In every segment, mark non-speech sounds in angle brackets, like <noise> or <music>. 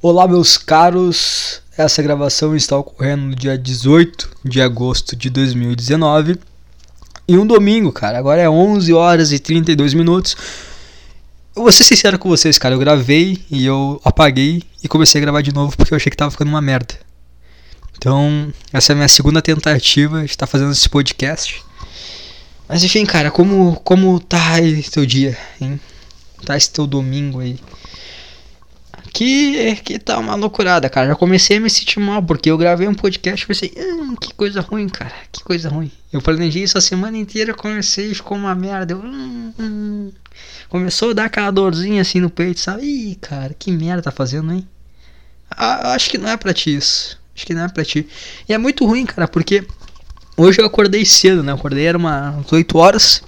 Olá, meus caros. Essa gravação está ocorrendo no dia 18 de agosto de 2019. E um domingo, cara. Agora é 11 horas e 32 minutos. Eu vou ser sincero com vocês, cara. Eu gravei e eu apaguei e comecei a gravar de novo porque eu achei que tava ficando uma merda. Então, essa é a minha segunda tentativa de estar fazendo esse podcast. Mas enfim, cara, como, como tá aí teu dia, hein? Tá esse teu domingo aí? Que, que tá uma loucurada, cara. Já comecei a me sentir mal, porque eu gravei um podcast e pensei, hum, que coisa ruim, cara. Que coisa ruim. Eu planejei isso a semana inteira, comecei ficou uma merda. Eu, hum, hum. Começou a dar aquela dorzinha assim no peito, sabe? Ih, cara, que merda tá fazendo, hein? Ah, acho que não é pra ti isso. Acho que não é pra ti. E é muito ruim, cara, porque hoje eu acordei cedo, né? Acordei, era umas 8 horas.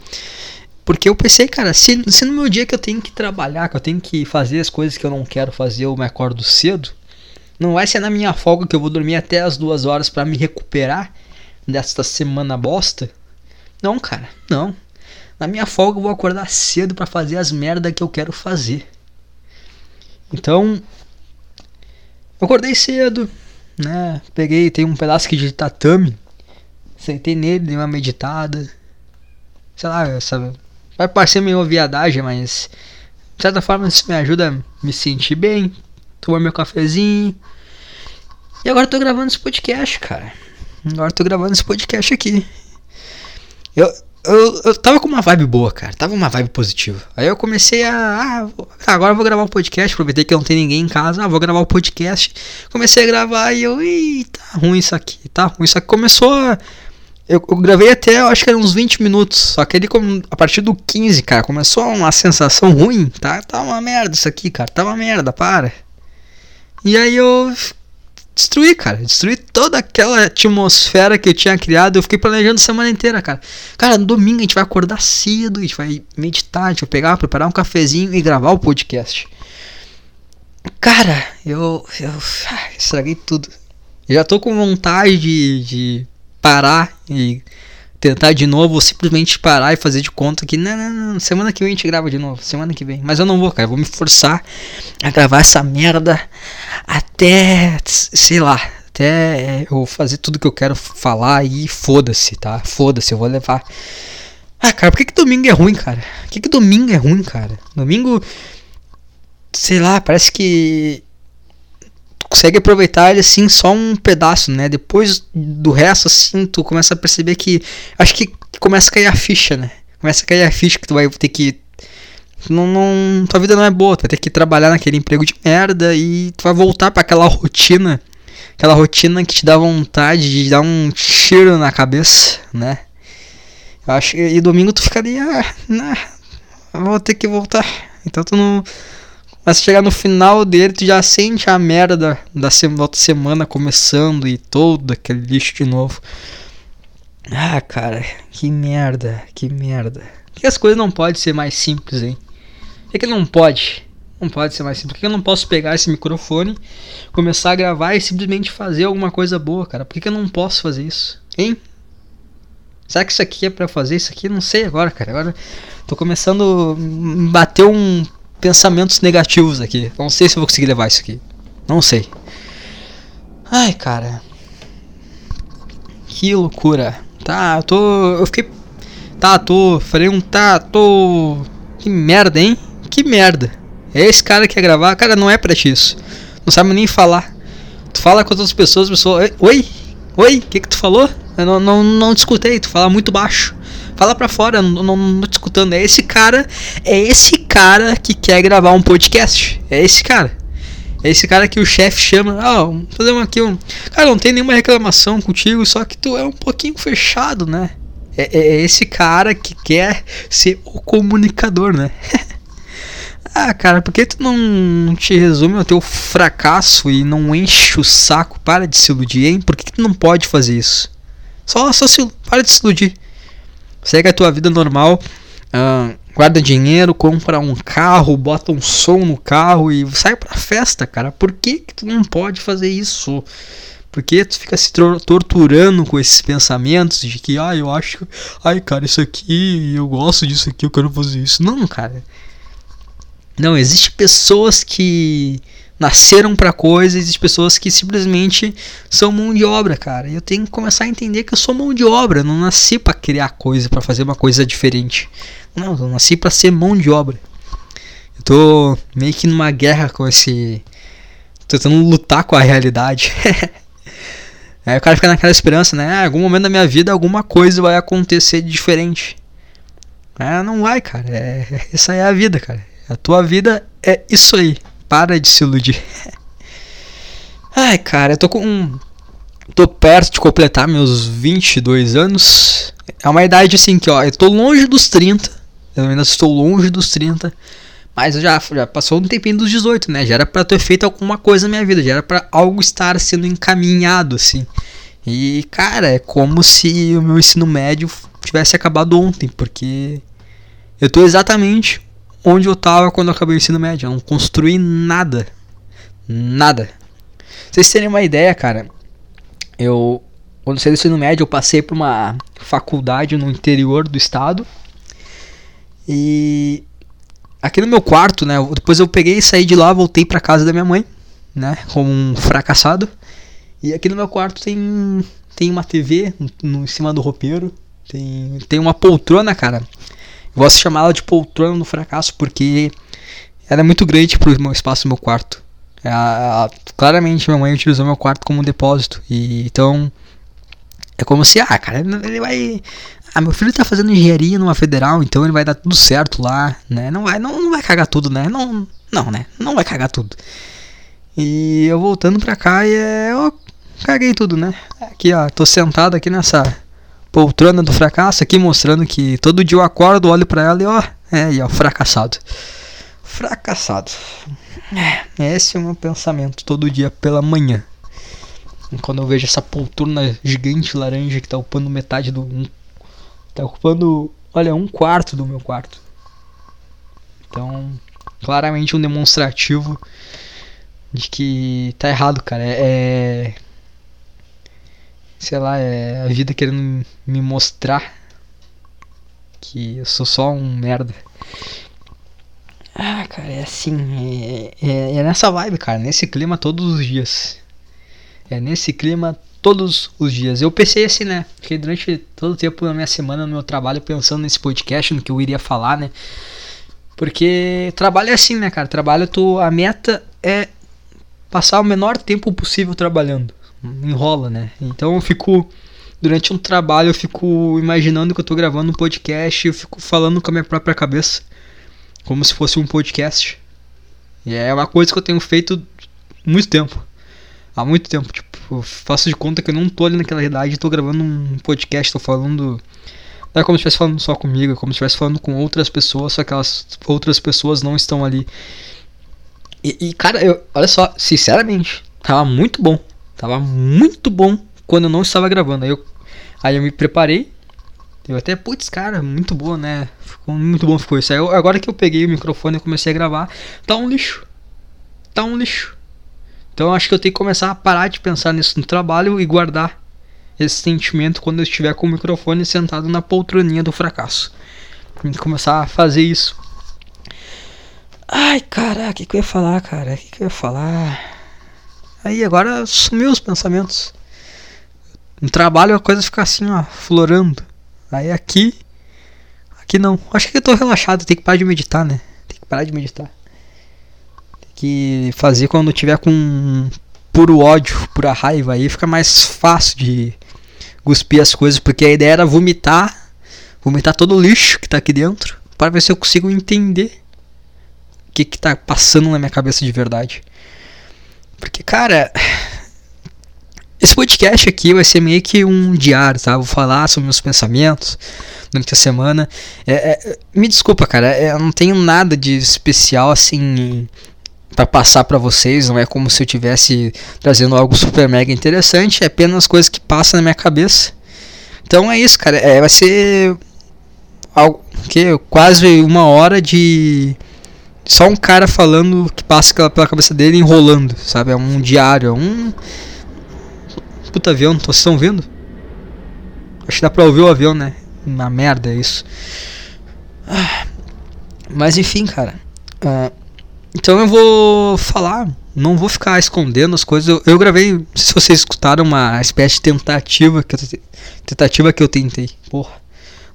Porque eu pensei, cara, se, se no meu dia que eu tenho que trabalhar, que eu tenho que fazer as coisas que eu não quero fazer, eu me acordo cedo, não vai ser na minha folga que eu vou dormir até as duas horas para me recuperar desta semana bosta. Não, cara, não. Na minha folga eu vou acordar cedo para fazer as merda que eu quero fazer. Então, eu acordei cedo, né? Peguei, tem um pedaço aqui de tatame, sentei nele, dei uma meditada. Sei lá, sabe? Vai parecer meio viadagem, mas de certa forma isso me ajuda a me sentir bem, tomar meu cafezinho. E agora eu tô gravando esse podcast, cara. Agora eu tô gravando esse podcast aqui. Eu, eu, eu tava com uma vibe boa, cara. Tava uma vibe positiva. Aí eu comecei a. Ah, agora eu vou gravar um podcast. Aproveitei que não tem ninguém em casa. Ah, vou gravar o um podcast. Comecei a gravar e eu. Ih, tá ruim isso aqui. Tá ruim. Isso aqui começou a eu, eu, gravei até, acho que era uns 20 minutos. Só que ele, a partir do 15, cara, começou uma sensação ruim. Tá, tá uma merda isso aqui, cara. Tá uma merda, para. E aí eu destruí, cara. Destruí toda aquela atmosfera que eu tinha criado. Eu fiquei planejando a semana inteira, cara. Cara, no domingo a gente vai acordar cedo, a gente vai meditar, a gente vai pegar, preparar um cafezinho e gravar o podcast. Cara, eu, eu ah, estraguei tudo. Já tô com vontade de, de parar e tentar de novo, ou simplesmente parar e fazer de conta que não, não, não, semana que vem a gente grava de novo, semana que vem. Mas eu não vou, cara, eu vou me forçar a gravar essa merda até, sei lá, até eu fazer tudo que eu quero falar e foda-se, tá? Foda-se, eu vou levar. Ah, cara, por que, que domingo é ruim, cara? Por que, que domingo é ruim, cara? Domingo, sei lá, parece que consegue aproveitar ele assim só um pedaço, né? Depois do resto assim, tu começa a perceber que acho que começa a cair a ficha, né? Começa a cair a ficha que tu vai ter que não, não tua vida não é boa, tu vai ter que trabalhar naquele emprego de merda e tu vai voltar para aquela rotina, aquela rotina que te dá vontade de dar um tiro na cabeça, né? Eu acho e domingo tu ficaria, ah, vou ter que voltar. Então tu não mas chegar no final dele, tu já sente a merda da, outra semana começando e todo aquele lixo de novo. Ah, cara, que merda, que merda. Por que as coisas não podem ser mais simples, hein? Por que, que não pode? Não pode ser mais simples. Por que eu não posso pegar esse microfone, começar a gravar e simplesmente fazer alguma coisa boa, cara? Por que, que eu não posso fazer isso? Hein? Será que isso aqui é para fazer isso aqui? Não sei agora, cara. Agora tô começando a bater um pensamentos negativos aqui. Não sei se eu vou conseguir levar isso aqui. Não sei. Ai, cara. Que loucura. Tá, eu tô. Eu fiquei. Tá, tô. Falei um tá, tô. Que merda, hein? Que merda. É esse cara que quer gravar. Cara, não é pra ti isso. Não sabe nem falar. Tu fala com outras pessoas, pessoas. Oi? Oi? O que que tu falou? Eu não, não, não te escutei. Tu fala muito baixo. Fala pra fora, não, não, não tô escutando. É esse cara, é esse cara que quer gravar um podcast. É esse cara. É esse cara que o chefe chama, ah, vamos fazer um aqui um. Cara, não tem nenhuma reclamação contigo, só que tu é um pouquinho fechado, né? É, é, é esse cara que quer ser o comunicador, né? <laughs> ah, cara, por que tu não te resume ao teu fracasso e não enche o saco? Para de se iludir, hein? Por que, que tu não pode fazer isso? Só, só se, para de se iludir. Segue a tua vida normal. Uh, guarda dinheiro, compra um carro, bota um som no carro e sai pra festa, cara. Por que, que tu não pode fazer isso? Porque tu fica se torturando com esses pensamentos de que, ah, eu acho, ai, cara, isso aqui, eu gosto disso aqui, eu quero fazer isso. Não, cara. Não, existe pessoas que nasceram para coisas e pessoas que simplesmente são mão de obra, cara. E eu tenho que começar a entender que eu sou mão de obra, não nasci para criar coisa, para fazer uma coisa diferente. Não, eu nasci para ser mão de obra. Eu tô meio que numa guerra com esse tentando lutar com a realidade. <laughs> Aí o cara fica naquela esperança, né? Ah, algum momento da minha vida alguma coisa vai acontecer diferente. É, não vai, cara. É, <laughs> essa é a vida, cara. A tua vida é isso aí. Para de se iludir. <laughs> Ai, cara, eu tô com. Tô perto de completar meus 22 anos. É uma idade assim que, ó, eu tô longe dos 30. Eu ainda estou longe dos 30. Mas já, já passou um tempinho dos 18, né? Já era pra ter feito alguma coisa na minha vida. Já era pra algo estar sendo encaminhado, assim. E, cara, é como se o meu ensino médio tivesse acabado ontem. Porque eu tô exatamente onde eu tava quando eu acabei o ensino médio. Eu não construí nada. Nada. Pra vocês terem uma ideia, cara, eu. Quando eu saí do ensino médio, eu passei por uma faculdade no interior do estado. E. Aqui no meu quarto, né? Depois eu peguei e saí de lá, voltei pra casa da minha mãe, né? Como um fracassado. E aqui no meu quarto tem. Tem uma TV no, em cima do roupeiro. Tem, tem uma poltrona, cara. Eu gosto de chamar ela de poltrona do fracasso porque ela é muito grande pro meu espaço no meu quarto. A, a, claramente minha mãe utilizou meu quarto como um depósito. E então é como se, ah, cara, ele vai. Ah, meu filho tá fazendo engenharia numa federal, então ele vai dar tudo certo lá, né? Não vai, não, não vai cagar tudo, né? Não, não, né? Não vai cagar tudo. E eu voltando pra cá e é, eu caguei tudo, né? Aqui, ó, tô sentado aqui nessa poltrona do fracasso aqui, mostrando que todo dia eu acordo, olho para ela e ó, é, e ó, fracassado. Fracassado. É, esse é o meu pensamento todo dia pela manhã. Quando eu vejo essa poltrona gigante laranja que tá ocupando metade do. Um, tá ocupando, olha, um quarto do meu quarto. Então, claramente um demonstrativo de que tá errado, cara. É, é sei lá, é a vida querendo me mostrar que eu sou só um merda. Ah, cara, é assim, é, é, é, nessa vibe, cara, nesse clima todos os dias. É nesse clima todos os dias. Eu pensei assim, né? Fiquei durante todo o tempo da minha semana no meu trabalho pensando nesse podcast, no que eu iria falar, né? Porque trabalho é assim, né, cara? Trabalho, tu, a meta é passar o menor tempo possível trabalhando enrola, né? Então eu fico durante um trabalho eu fico imaginando que eu tô gravando um podcast, eu fico falando com a minha própria cabeça, como se fosse um podcast. E é uma coisa que eu tenho feito muito tempo. Há muito tempo, tipo, eu faço de conta que eu não tô ali naquela idade, tô gravando um podcast, tô falando não é como se estivesse falando só comigo, é como se estivesse falando com outras pessoas, só que aquelas outras pessoas não estão ali. E, e cara, eu, olha só, sinceramente, tava muito bom. Tava muito bom quando eu não estava gravando. Aí eu, aí eu me preparei. Eu até, putz, cara, muito boa, né? Ficou muito bom ficou isso. Aí eu, agora que eu peguei o microfone e comecei a gravar, tá um lixo. Tá um lixo. Então acho que eu tenho que começar a parar de pensar nisso no trabalho e guardar esse sentimento quando eu estiver com o microfone sentado na poltroninha do fracasso. Tem que começar a fazer isso. Ai, caraca, o que, que eu ia falar, cara? O que, que eu ia falar? Aí agora sumiu os pensamentos. No trabalho a coisa fica assim, ó, florando. Aí aqui. Aqui não. Acho que eu tô relaxado, tem que parar de meditar, né? Tem que parar de meditar. Tem que fazer quando tiver com puro ódio, pura raiva. Aí fica mais fácil de cuspir as coisas. Porque a ideia era vomitar. Vomitar todo o lixo que tá aqui dentro. Para ver se eu consigo entender o que, que tá passando na minha cabeça de verdade. Porque, cara, esse podcast aqui vai ser meio que um diário, tá? Vou falar sobre meus pensamentos durante a semana. É, é, me desculpa, cara, é, eu não tenho nada de especial assim para passar para vocês. Não é como se eu tivesse trazendo algo super mega interessante. É apenas coisas que passam na minha cabeça. Então é isso, cara. É, vai ser algo que quase uma hora de só um cara falando que passa pela cabeça dele enrolando, sabe? É um diário, é um. Puta avião, vocês estão vendo? Acho que dá pra ouvir o avião, né? Uma merda é isso. Ah, mas enfim, cara. Uh, então eu vou falar não vou ficar escondendo as coisas. Eu, eu, gravei, se vocês escutaram uma espécie de tentativa que eu, tentativa que eu tentei. Porra.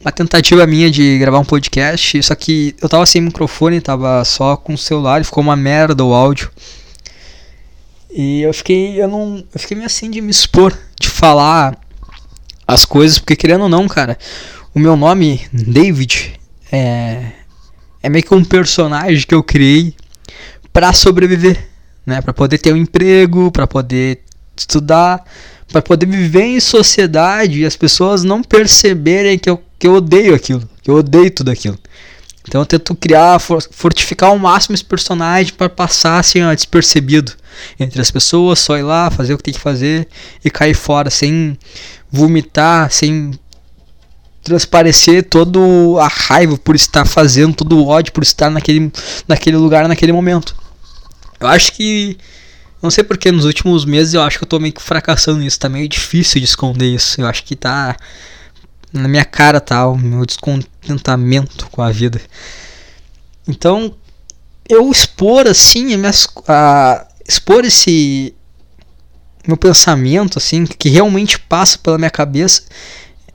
Uma tentativa minha de gravar um podcast, só que eu tava sem microfone, tava só com o celular ficou uma merda o áudio. E eu fiquei, eu não, eu fiquei meio assim de me expor, de falar as coisas, porque querendo ou não, cara, o meu nome, David, é é meio que um personagem que eu criei para sobreviver, né? Para poder ter um emprego, para poder estudar, para poder viver em sociedade e as pessoas não perceberem que eu, que eu odeio aquilo, que eu odeio tudo aquilo. Então eu tento criar, fortificar ao máximo esse personagem para passar assim, ó, despercebido entre as pessoas, só ir lá, fazer o que tem que fazer e cair fora sem vomitar, sem transparecer toda a raiva por estar fazendo, todo o ódio por estar naquele, naquele lugar, naquele momento. Eu acho que. Não sei porque nos últimos meses eu acho que eu tô meio que fracassando nisso. Tá meio difícil de esconder isso. Eu acho que tá. Na minha cara tá o meu descontentamento com a vida. Então, eu expor assim, a a, expor esse meu pensamento assim, que realmente passa pela minha cabeça,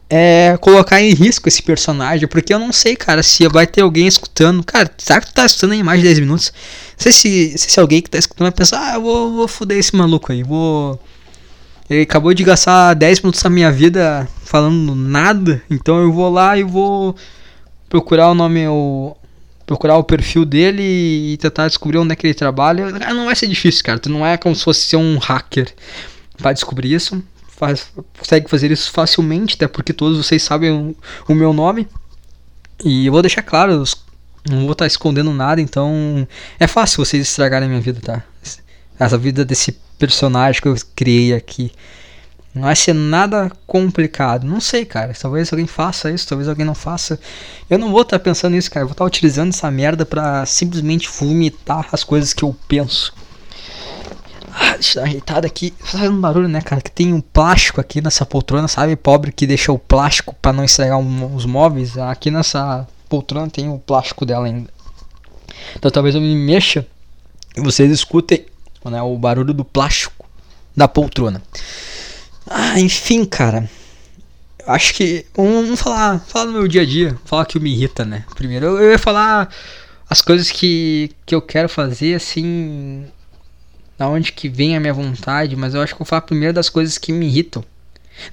é, colocar em risco esse personagem, porque eu não sei, cara, se vai ter alguém escutando. Cara, será que tu tá escutando em mais de 10 minutos? Não sei se, se, se alguém que tá escutando vai pensar, ah, eu vou, vou foder esse maluco aí, vou. Ele acabou de gastar 10 minutos da minha vida falando nada, então eu vou lá e vou procurar o nome, o, procurar o perfil dele e tentar descobrir onde é que ele trabalha. Não vai ser difícil, cara. Tu não é como se fosse ser um hacker para descobrir isso faz, consegue fazer isso facilmente, até porque todos vocês sabem o, o meu nome. E eu vou deixar claro, não vou estar escondendo nada, então é fácil vocês estragarem a minha vida, tá? Essa vida desse personagem que eu criei aqui. Não vai ser nada complicado. Não sei, cara. Talvez alguém faça isso, talvez alguém não faça. Eu não vou estar pensando nisso, cara. Eu vou estar utilizando essa merda pra simplesmente vomitar as coisas que eu penso. Ah, deixa eu dar uma ajeitada aqui. Tá fazendo barulho, né, cara? Que tem um plástico aqui nessa poltrona, sabe? Pobre que deixou o plástico para não estragar um, os móveis. Aqui nessa poltrona tem o plástico dela ainda. Então talvez eu me mexa e vocês escutem né, o barulho do plástico da poltrona. Ah, enfim, cara. Acho que. Vamos falar, falar do meu dia a dia. Falar que me irrita, né? Primeiro, eu, eu ia falar as coisas que, que eu quero fazer assim da onde que vem a minha vontade, mas eu acho que eu vou falar primeiro das coisas que me irritam.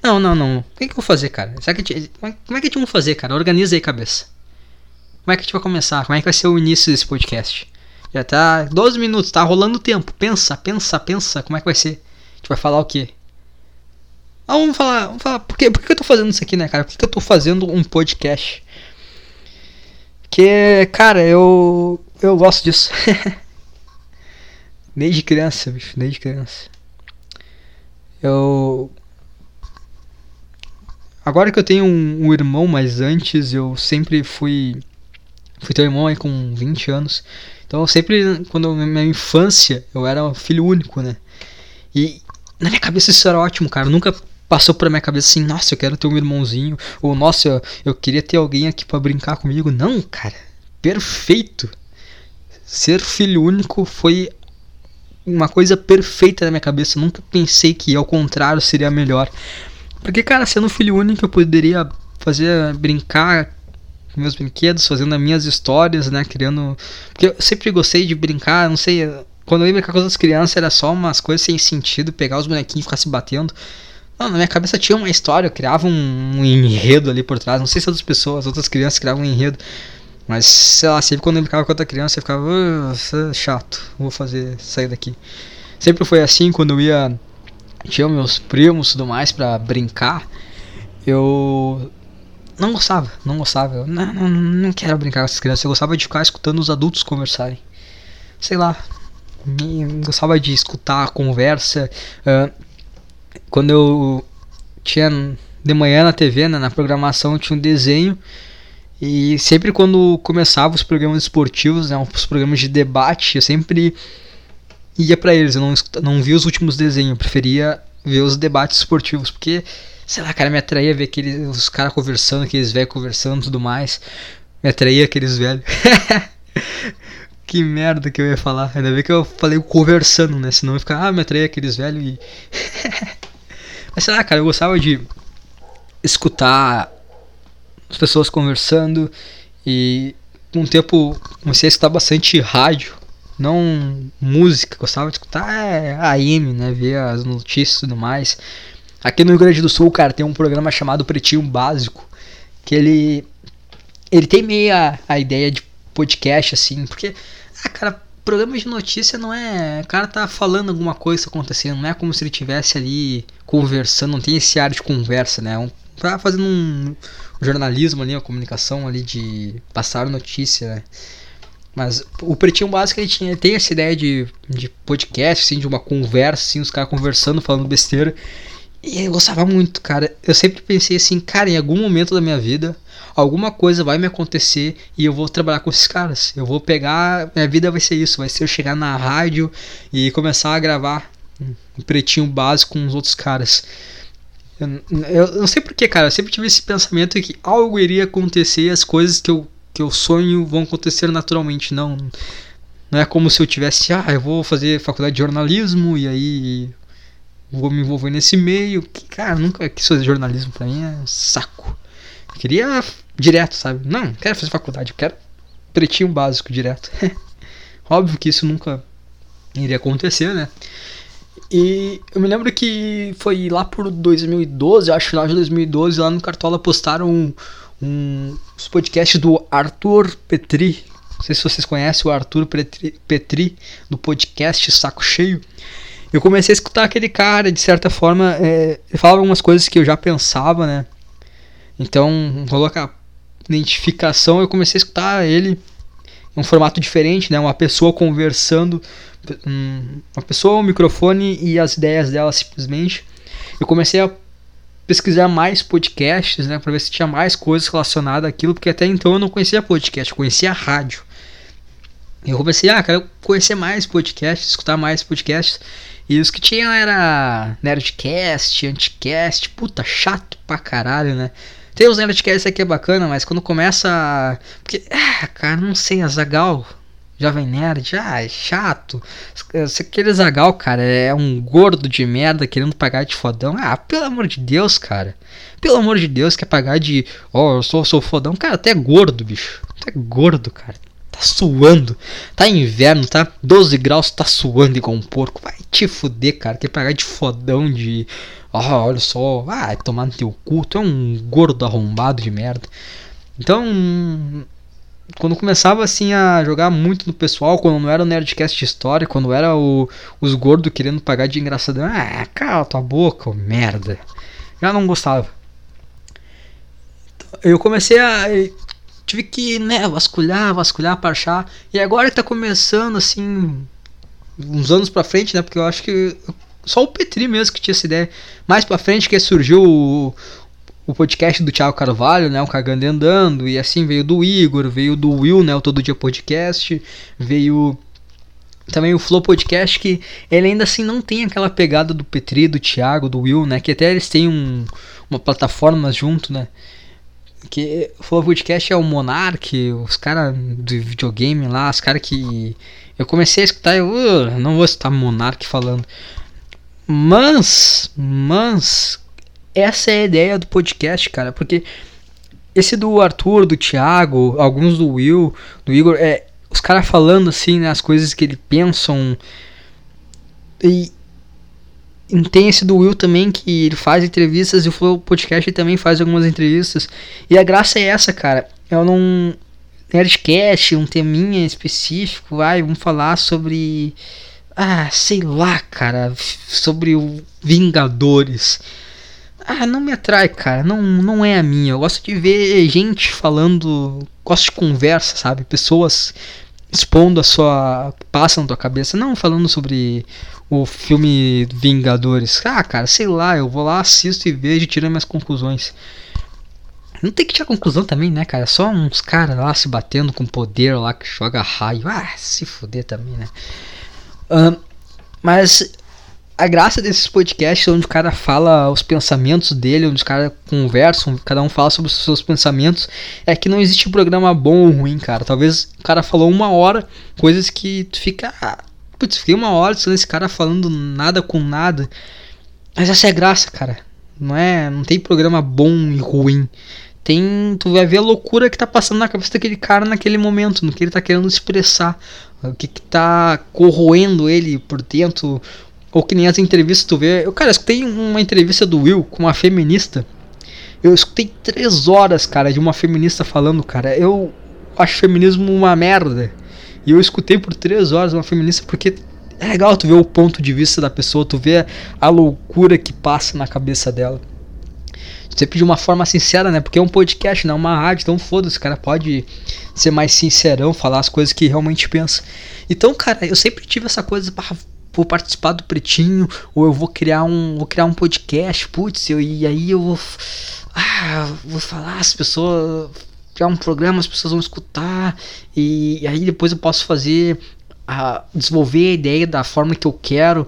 Não, não, não. O que, que eu vou fazer, cara? Será que, é como é que a gente vai fazer, cara? Organiza aí, cabeça. Como é que a gente vai começar? Como é que vai ser o início desse podcast? Já tá 12 minutos, tá rolando o tempo. Pensa, pensa, pensa. Como é que vai ser? A gente vai falar o quê? Ah, vamos falar, vamos falar. Por, quê? por que eu tô fazendo isso aqui, né, cara? Por que eu tô fazendo um podcast? Que, cara, eu. Eu gosto disso. <laughs> Desde criança, bicho, desde criança. Eu. Agora que eu tenho um, um, irmão, mas antes eu sempre fui. Fui teu irmão aí com 20 anos. Então eu sempre, quando na minha infância, eu era filho único, né? E na minha cabeça isso era ótimo, cara. Nunca passou por minha cabeça assim, nossa, eu quero ter um irmãozinho. Ou nossa, eu, eu queria ter alguém aqui para brincar comigo. Não, cara. Perfeito. Ser filho único foi uma coisa perfeita na minha cabeça. Eu nunca pensei que ao contrário seria melhor. Porque, cara, sendo filho único, eu poderia fazer brincar meus brinquedos, fazendo as minhas histórias, né? Criando. Porque eu sempre gostei de brincar, não sei. Quando eu ia brincar com as crianças era só umas coisas sem sentido, pegar os bonequinhos e ficar se batendo. Não, na minha cabeça tinha uma história, eu criava um, um enredo ali por trás. Não sei se outras pessoas, outras crianças criavam um enredo. Mas, sei lá, sempre quando eu brincava com outra criança, eu ficava, uh, chato, vou fazer, sair daqui. Sempre foi assim, quando eu ia, tinha meus primos e tudo mais pra brincar, eu não gostava, não gostava. Eu, não, não, não quero brincar com essas crianças, eu gostava de ficar escutando os adultos conversarem. Sei lá, gostava de escutar a conversa. Uh, quando eu tinha de manhã na TV, né, na programação, tinha um desenho e sempre quando começava os programas esportivos, né, os programas de debate, eu sempre ia para eles. Eu não, não via os últimos desenhos, eu preferia ver os debates esportivos, porque, sei lá, cara, me atraía ver aqueles, os caras conversando, aqueles velhos conversando e tudo mais. Me atraía aqueles velhos. <laughs> Que merda que eu ia falar. Ainda bem que eu falei conversando, né? Senão ia ficar, ah, me atraí aqueles velhos e. <laughs> Mas sei lá, cara, eu gostava de escutar as pessoas conversando e com o tempo comecei a escutar bastante rádio, não música, gostava de escutar é, AM, né, ver as notícias e tudo mais. Aqui no Rio Grande do Sul, cara, tem um programa chamado Pretinho Básico, que ele ele tem meio a, a ideia de podcast assim, porque ah, cara, programa de notícia não é, o cara tá falando alguma coisa acontecendo, não é como se ele tivesse ali conversando, não tem esse ar de conversa, né? Um, tá fazendo um, jornalismo ali, uma comunicação ali de passar notícia, né? Mas o Pretinho Básico ele tinha, tem essa ideia de, de podcast, assim, de uma conversa, assim, os caras conversando, falando besteira. E eu gostava muito, cara. Eu sempre pensei assim, cara, em algum momento da minha vida, alguma coisa vai me acontecer e eu vou trabalhar com esses caras. Eu vou pegar, minha vida vai ser isso, vai ser eu chegar na rádio e começar a gravar um pretinho básico com os outros caras. Eu, eu não sei porquê, cara. Eu sempre tive esse pensamento que algo iria acontecer e as coisas que eu, que eu sonho vão acontecer naturalmente. Não. Não é como se eu tivesse, ah, eu vou fazer faculdade de jornalismo e aí vou me envolver nesse meio. Que, cara, nunca quis fazer jornalismo pra mim, é saco. Eu queria direto, sabe? Não, quero fazer faculdade, quero pretinho básico direto. <laughs> Óbvio que isso nunca iria acontecer, né? E eu me lembro que foi lá por 2012, acho final de 2012, lá no Cartola postaram um, um, os podcasts do Arthur Petri. Não sei se vocês conhecem o Arthur Petri, Petri do podcast Saco Cheio. Eu comecei a escutar aquele cara, de certa forma, é, ele falava algumas coisas que eu já pensava, né? Então, rolou a identificação, eu comecei a escutar ele em um formato diferente, né? Uma pessoa conversando uma pessoa, um microfone e as ideias dela simplesmente. Eu comecei a pesquisar mais podcasts, né, para ver se tinha mais coisas relacionadas àquilo, porque até então eu não conhecia podcast, eu conhecia rádio. Eu comecei, ah, quero conhecer mais podcasts, escutar mais podcasts. E os que tinham era Nerdcast, Anticast, puta, chato pra caralho, né? Tem os Nerdcasts aqui é bacana, mas quando começa. Porque, ah, cara, não sei, a Zagal Jovem Nerd, ah, é chato. Aquele Zagal, cara, é um gordo de merda querendo pagar de fodão. Ah, pelo amor de Deus, cara. Pelo amor de Deus, quer pagar de. Ó, oh, eu sou, sou fodão. Cara, até gordo, bicho. Até gordo, cara. Tá suando. Tá inverno, tá 12 graus, tá suando igual um porco. Vai te fuder, cara. Quer pagar de fodão de. Oh, olha só. Ah, tomar no teu cu. Tu é um gordo arrombado de merda. Então quando começava assim a jogar muito no pessoal, quando não era o Nerdcast de história, quando era o, os gordos querendo pagar de engraçadão, ah, cala tua boca, oh, merda. Já não gostava. Eu comecei a. Tive que, né, vasculhar, vasculhar para achar. E agora que tá começando, assim, uns anos pra frente, né, porque eu acho que só o Petri mesmo que tinha essa ideia. Mais pra frente que surgiu o, o podcast do Thiago Carvalho, né, o Cagando e Andando, e assim veio do Igor, veio do Will, né, o Todo Dia Podcast, veio também o Flow Podcast, que ele ainda assim não tem aquela pegada do Petri, do Thiago, do Will, né, que até eles têm um, uma plataforma junto, né, que Flow Podcast é o Monark, os caras do videogame lá, os caras que eu comecei a escutar, eu uh, não vou escutar Monark falando, mas, mas essa é a ideia do podcast, cara, porque esse do Arthur, do Thiago, alguns do Will, do Igor, é os caras falando assim, né, as coisas que eles pensam. E tem esse do Will também que ele faz entrevistas e o Flow Podcast também faz algumas entrevistas. E a graça é essa, cara. Eu não Nerdcast, um teminha específico, ai, vamos falar sobre ah, sei lá, cara, sobre o Vingadores ah, não me atrai, cara. Não, não é a minha. Eu gosto de ver gente falando. Gosto de conversa, sabe? Pessoas expondo a sua. passa na tua cabeça. Não falando sobre o filme Vingadores. Ah, cara, sei lá. Eu vou lá, assisto e vejo e tiro minhas conclusões. Não tem que tirar conclusão também, né, cara? Só uns caras lá se batendo com poder lá que joga raio. Ah, se fuder também, né? Uh, mas a graça desses podcasts onde o cara fala os pensamentos dele, onde os caras conversam, cada um fala sobre os seus pensamentos, é que não existe programa bom ou ruim, cara. Talvez o cara falou uma hora, coisas que tu fica. Ah, putz, fiquei uma hora sendo esse cara falando nada com nada. Mas essa é graça, cara. Não é. Não tem programa bom e ruim. Tem. Tu vai ver a loucura que tá passando na cabeça daquele cara naquele momento, no que ele tá querendo expressar. O que, que tá corroendo ele por dentro, ou que nem as entrevistas tu vê. Eu, cara, escutei uma entrevista do Will com uma feminista. Eu escutei três horas, cara, de uma feminista falando, cara. Eu acho feminismo uma merda. E eu escutei por três horas uma feminista porque é legal tu ver o ponto de vista da pessoa, tu vê a loucura que passa na cabeça dela. Sempre de uma forma sincera, né? Porque é um podcast, não é uma rádio, então foda-se, cara pode ser mais sincerão, falar as coisas que realmente pensa. Então, cara, eu sempre tive essa coisa, vou participar do Pretinho, ou eu vou criar um, vou criar um podcast, putz, eu, e aí eu vou, ah, vou falar, as pessoas, criar um programa, as pessoas vão escutar, e, e aí depois eu posso fazer, a, desenvolver a ideia da forma que eu quero.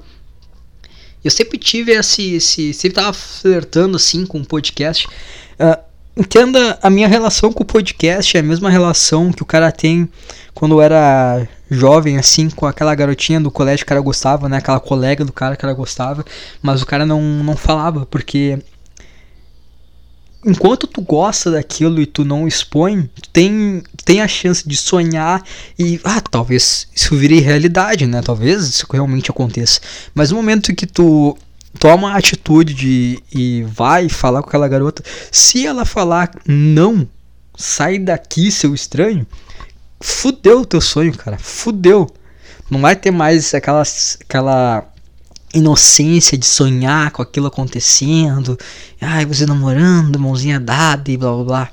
Eu sempre tive esse, esse sempre tava flertando assim com o podcast. Uh, entenda a minha relação com o podcast é a mesma relação que o cara tem quando era jovem, assim, com aquela garotinha do colégio que o cara gostava, né? Aquela colega do cara que ela gostava, mas o cara não, não falava, porque enquanto tu gosta daquilo e tu não expõe, tem, tem a chance de sonhar e, ah, talvez isso vire realidade, né? Talvez isso realmente aconteça. Mas no momento que tu toma a atitude de e vai falar com aquela garota, se ela falar não, sai daqui, seu estranho, fudeu o teu sonho, cara. Fudeu. Não vai ter mais aquela, aquela inocência de sonhar com aquilo acontecendo. Ai, você namorando, mãozinha dada e blá blá blá.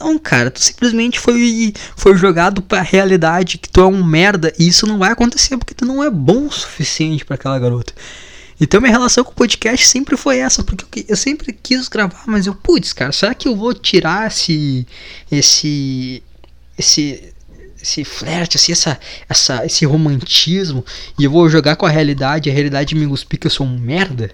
Não, cara, tu simplesmente foi, foi jogado pra realidade que tu é um merda e isso não vai acontecer porque tu não é bom o suficiente para aquela garota. Então minha relação com o podcast sempre foi essa, porque eu sempre quis gravar, mas eu, putz, cara, será que eu vou tirar esse esse esse esse flerte, assim, essa, essa, esse romantismo, e eu vou jogar com a realidade, a realidade me cuspir que eu sou um merda.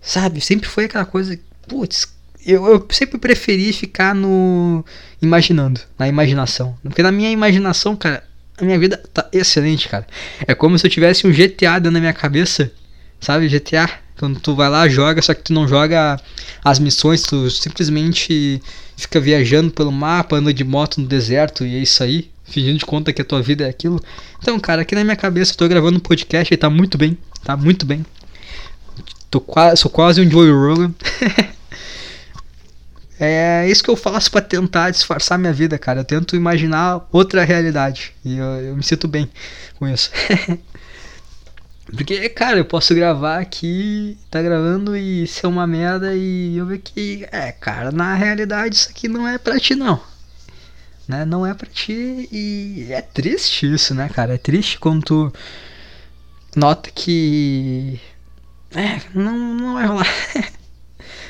Sabe? Sempre foi aquela coisa, putz, eu, eu sempre preferi ficar no imaginando, na imaginação. Porque na minha imaginação, cara, a minha vida tá excelente, cara. É como se eu tivesse um GTA dentro da minha cabeça, sabe? GTA, quando tu vai lá, joga, só que tu não joga as missões, tu simplesmente fica viajando pelo mapa, anda de moto no deserto e é isso aí fingindo de conta que a tua vida é aquilo. Então, cara, aqui na minha cabeça eu tô gravando um podcast e tá muito bem, tá muito bem. Tô quase, sou quase um Joey Rogan. <laughs> é isso que eu faço para tentar disfarçar minha vida, cara. Eu tento imaginar outra realidade e eu, eu me sinto bem com isso. <laughs> Porque, cara, eu posso gravar aqui, tá gravando e ser uma merda e eu ver que, é, cara, na realidade isso aqui não é pra ti não né? Não é para ti e é triste isso, né, cara? É triste quando tu nota que é, não, não vai rolar. <laughs>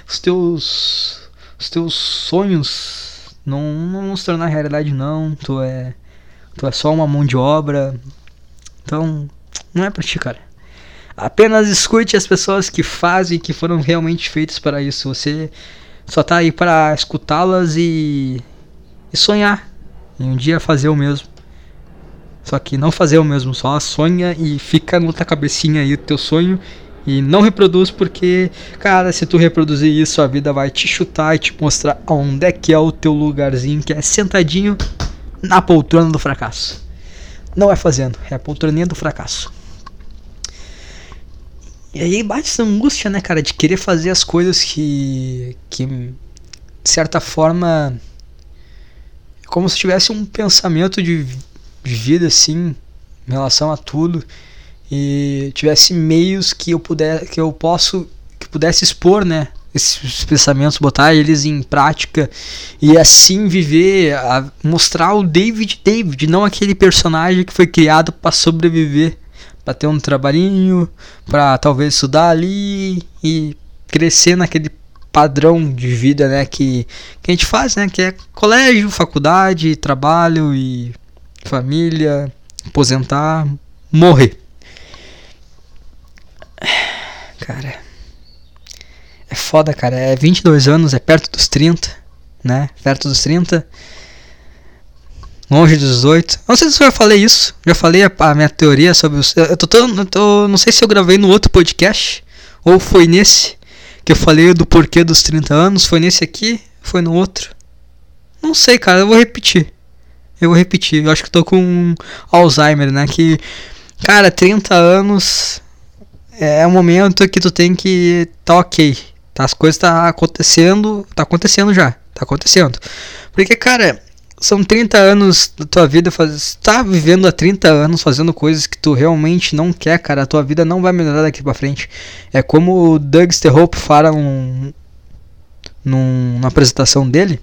os teus os teus sonhos não, não vão se tornar realidade não. Tu é tu é só uma mão de obra. Então, não é para ti, cara. Apenas escute as pessoas que fazem, que foram realmente feitas para isso. Você só tá aí para escutá-las e e sonhar em um dia fazer o mesmo. Só que não fazer o mesmo, só sonha e fica na tua cabecinha aí o teu sonho e não reproduz porque, cara, se tu reproduzir isso, a vida vai te chutar e te mostrar onde é que é o teu lugarzinho, que é sentadinho na poltrona do fracasso. Não é fazendo, é a poltroninha do fracasso. E aí bate essa angústia, né, cara, de querer fazer as coisas que, que de certa forma como se tivesse um pensamento de, vida assim em relação a tudo e tivesse meios que eu puder que eu posso que pudesse expor né esses pensamentos botar eles em prática e assim viver a, mostrar o David David não aquele personagem que foi criado para sobreviver para ter um trabalhinho para talvez estudar ali e crescer naquele padrão de vida, né, que, que a gente faz, né, que é colégio, faculdade, trabalho e família, aposentar, morrer. <sighs> cara. É foda, cara. É 22 anos, é perto dos 30, né? Perto dos 30. Longe dos 18. Não sei se eu já falei isso. Já falei a, a minha teoria sobre os. Eu tô, eu tô. Não sei se eu gravei no outro podcast. Ou foi nesse. Que eu falei do porquê dos 30 anos. Foi nesse aqui. Foi no outro. Não sei, cara. Eu vou repetir. Eu vou repetir. Eu acho que tô com Alzheimer, né? Que. Cara, 30 anos. É um momento que tu tem que. Tá ok. Tá, as coisas tá acontecendo. Tá acontecendo já. Tá acontecendo. Porque, cara são 30 anos da tua vida, faz, tá vivendo há 30 anos fazendo coisas que tu realmente não quer, cara. A tua vida não vai melhorar daqui pra frente. É como o Doug Sterhope fala num, num, numa apresentação dele.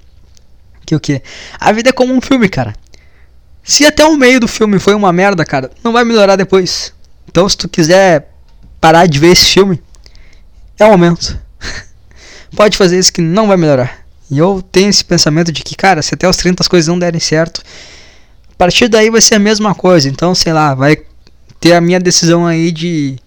Que o que? A vida é como um filme, cara. Se até o meio do filme foi uma merda, cara, não vai melhorar depois. Então se tu quiser parar de ver esse filme, é o momento. <laughs> Pode fazer isso que não vai melhorar. E eu tenho esse pensamento de que, cara, se até os 30 as coisas não derem certo, a partir daí vai ser a mesma coisa. Então, sei lá, vai ter a minha decisão aí de.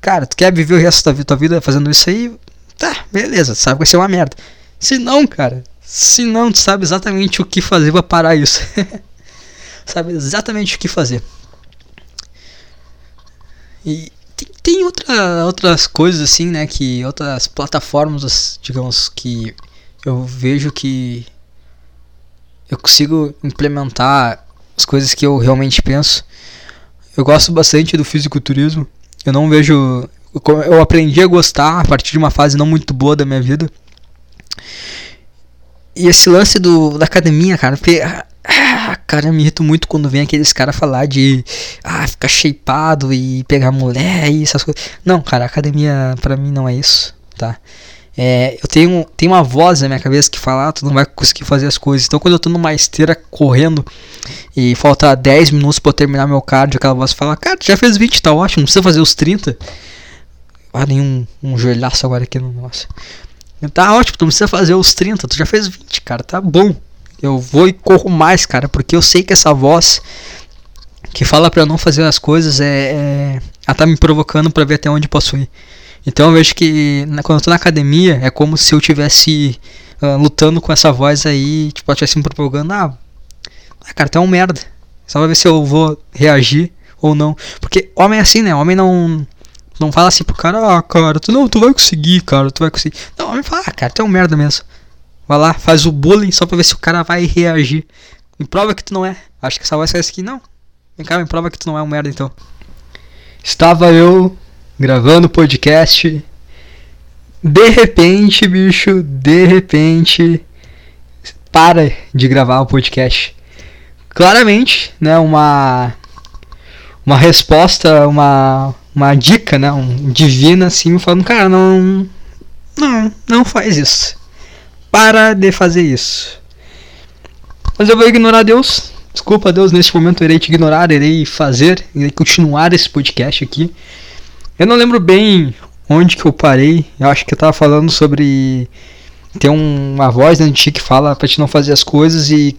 Cara, tu quer viver o resto da tua vida fazendo isso aí? Tá, beleza, sabe que vai ser uma merda. Se não, cara, se não, tu sabe exatamente o que fazer pra parar isso. <laughs> sabe exatamente o que fazer. E tem, tem outra, outras coisas assim, né? Que outras plataformas, digamos, que eu vejo que eu consigo implementar as coisas que eu realmente penso. Eu gosto bastante do fisiculturismo. Eu não vejo. Eu aprendi a gostar a partir de uma fase não muito boa da minha vida. E esse lance do, da academia, cara, porque, ah, cara, eu me irrito muito quando vem aqueles caras falar de ah, ficar shapeado e pegar mulher e essas coisas. Não, cara, academia pra mim não é isso, tá? É, eu tenho, tenho uma voz na minha cabeça que fala, ah, tu não vai conseguir fazer as coisas. Então quando eu tô numa esteira correndo e falta 10 minutos eu terminar meu cardio, aquela voz fala, cara, tu já fez 20, tá ótimo, não precisa fazer os 30. Ah, nenhum um joelhaço agora aqui no nosso. Tá ótimo, tu não precisa fazer os 30, tu já fez 20, cara, tá bom. Eu vou e corro mais, cara, porque eu sei que essa voz que fala para não fazer as coisas é, é ela tá me provocando para ver até onde posso ir. Então eu vejo que quando eu tô na academia é como se eu tivesse uh, lutando com essa voz aí, tipo, ela estivesse me propagando, ah, ah, cara, tu é um merda. Só pra ver se eu vou reagir ou não. Porque homem é assim, né? Homem não não fala assim pro cara, ah, cara, tu não, tu vai conseguir, cara, tu vai conseguir. Não, homem fala, ah, cara, tu é um merda mesmo. Vai lá, faz o bullying só pra ver se o cara vai reagir. Me prova que tu não é. Acho que essa voz faz aqui, não. Vem cá, me prova que tu não é um merda então. Estava eu gravando podcast. De repente, bicho, de repente, para de gravar o podcast. Claramente, né, uma uma resposta, uma uma dica, né, um divina assim, falando, cara, não não, não faz isso. Para de fazer isso. Mas eu vou ignorar Deus. Desculpa, Deus, neste momento eu irei te ignorar, irei fazer, irei continuar esse podcast aqui. Eu não lembro bem onde que eu parei. Eu acho que eu tava falando sobre ter um, uma voz dentro de ti que fala pra te não fazer as coisas e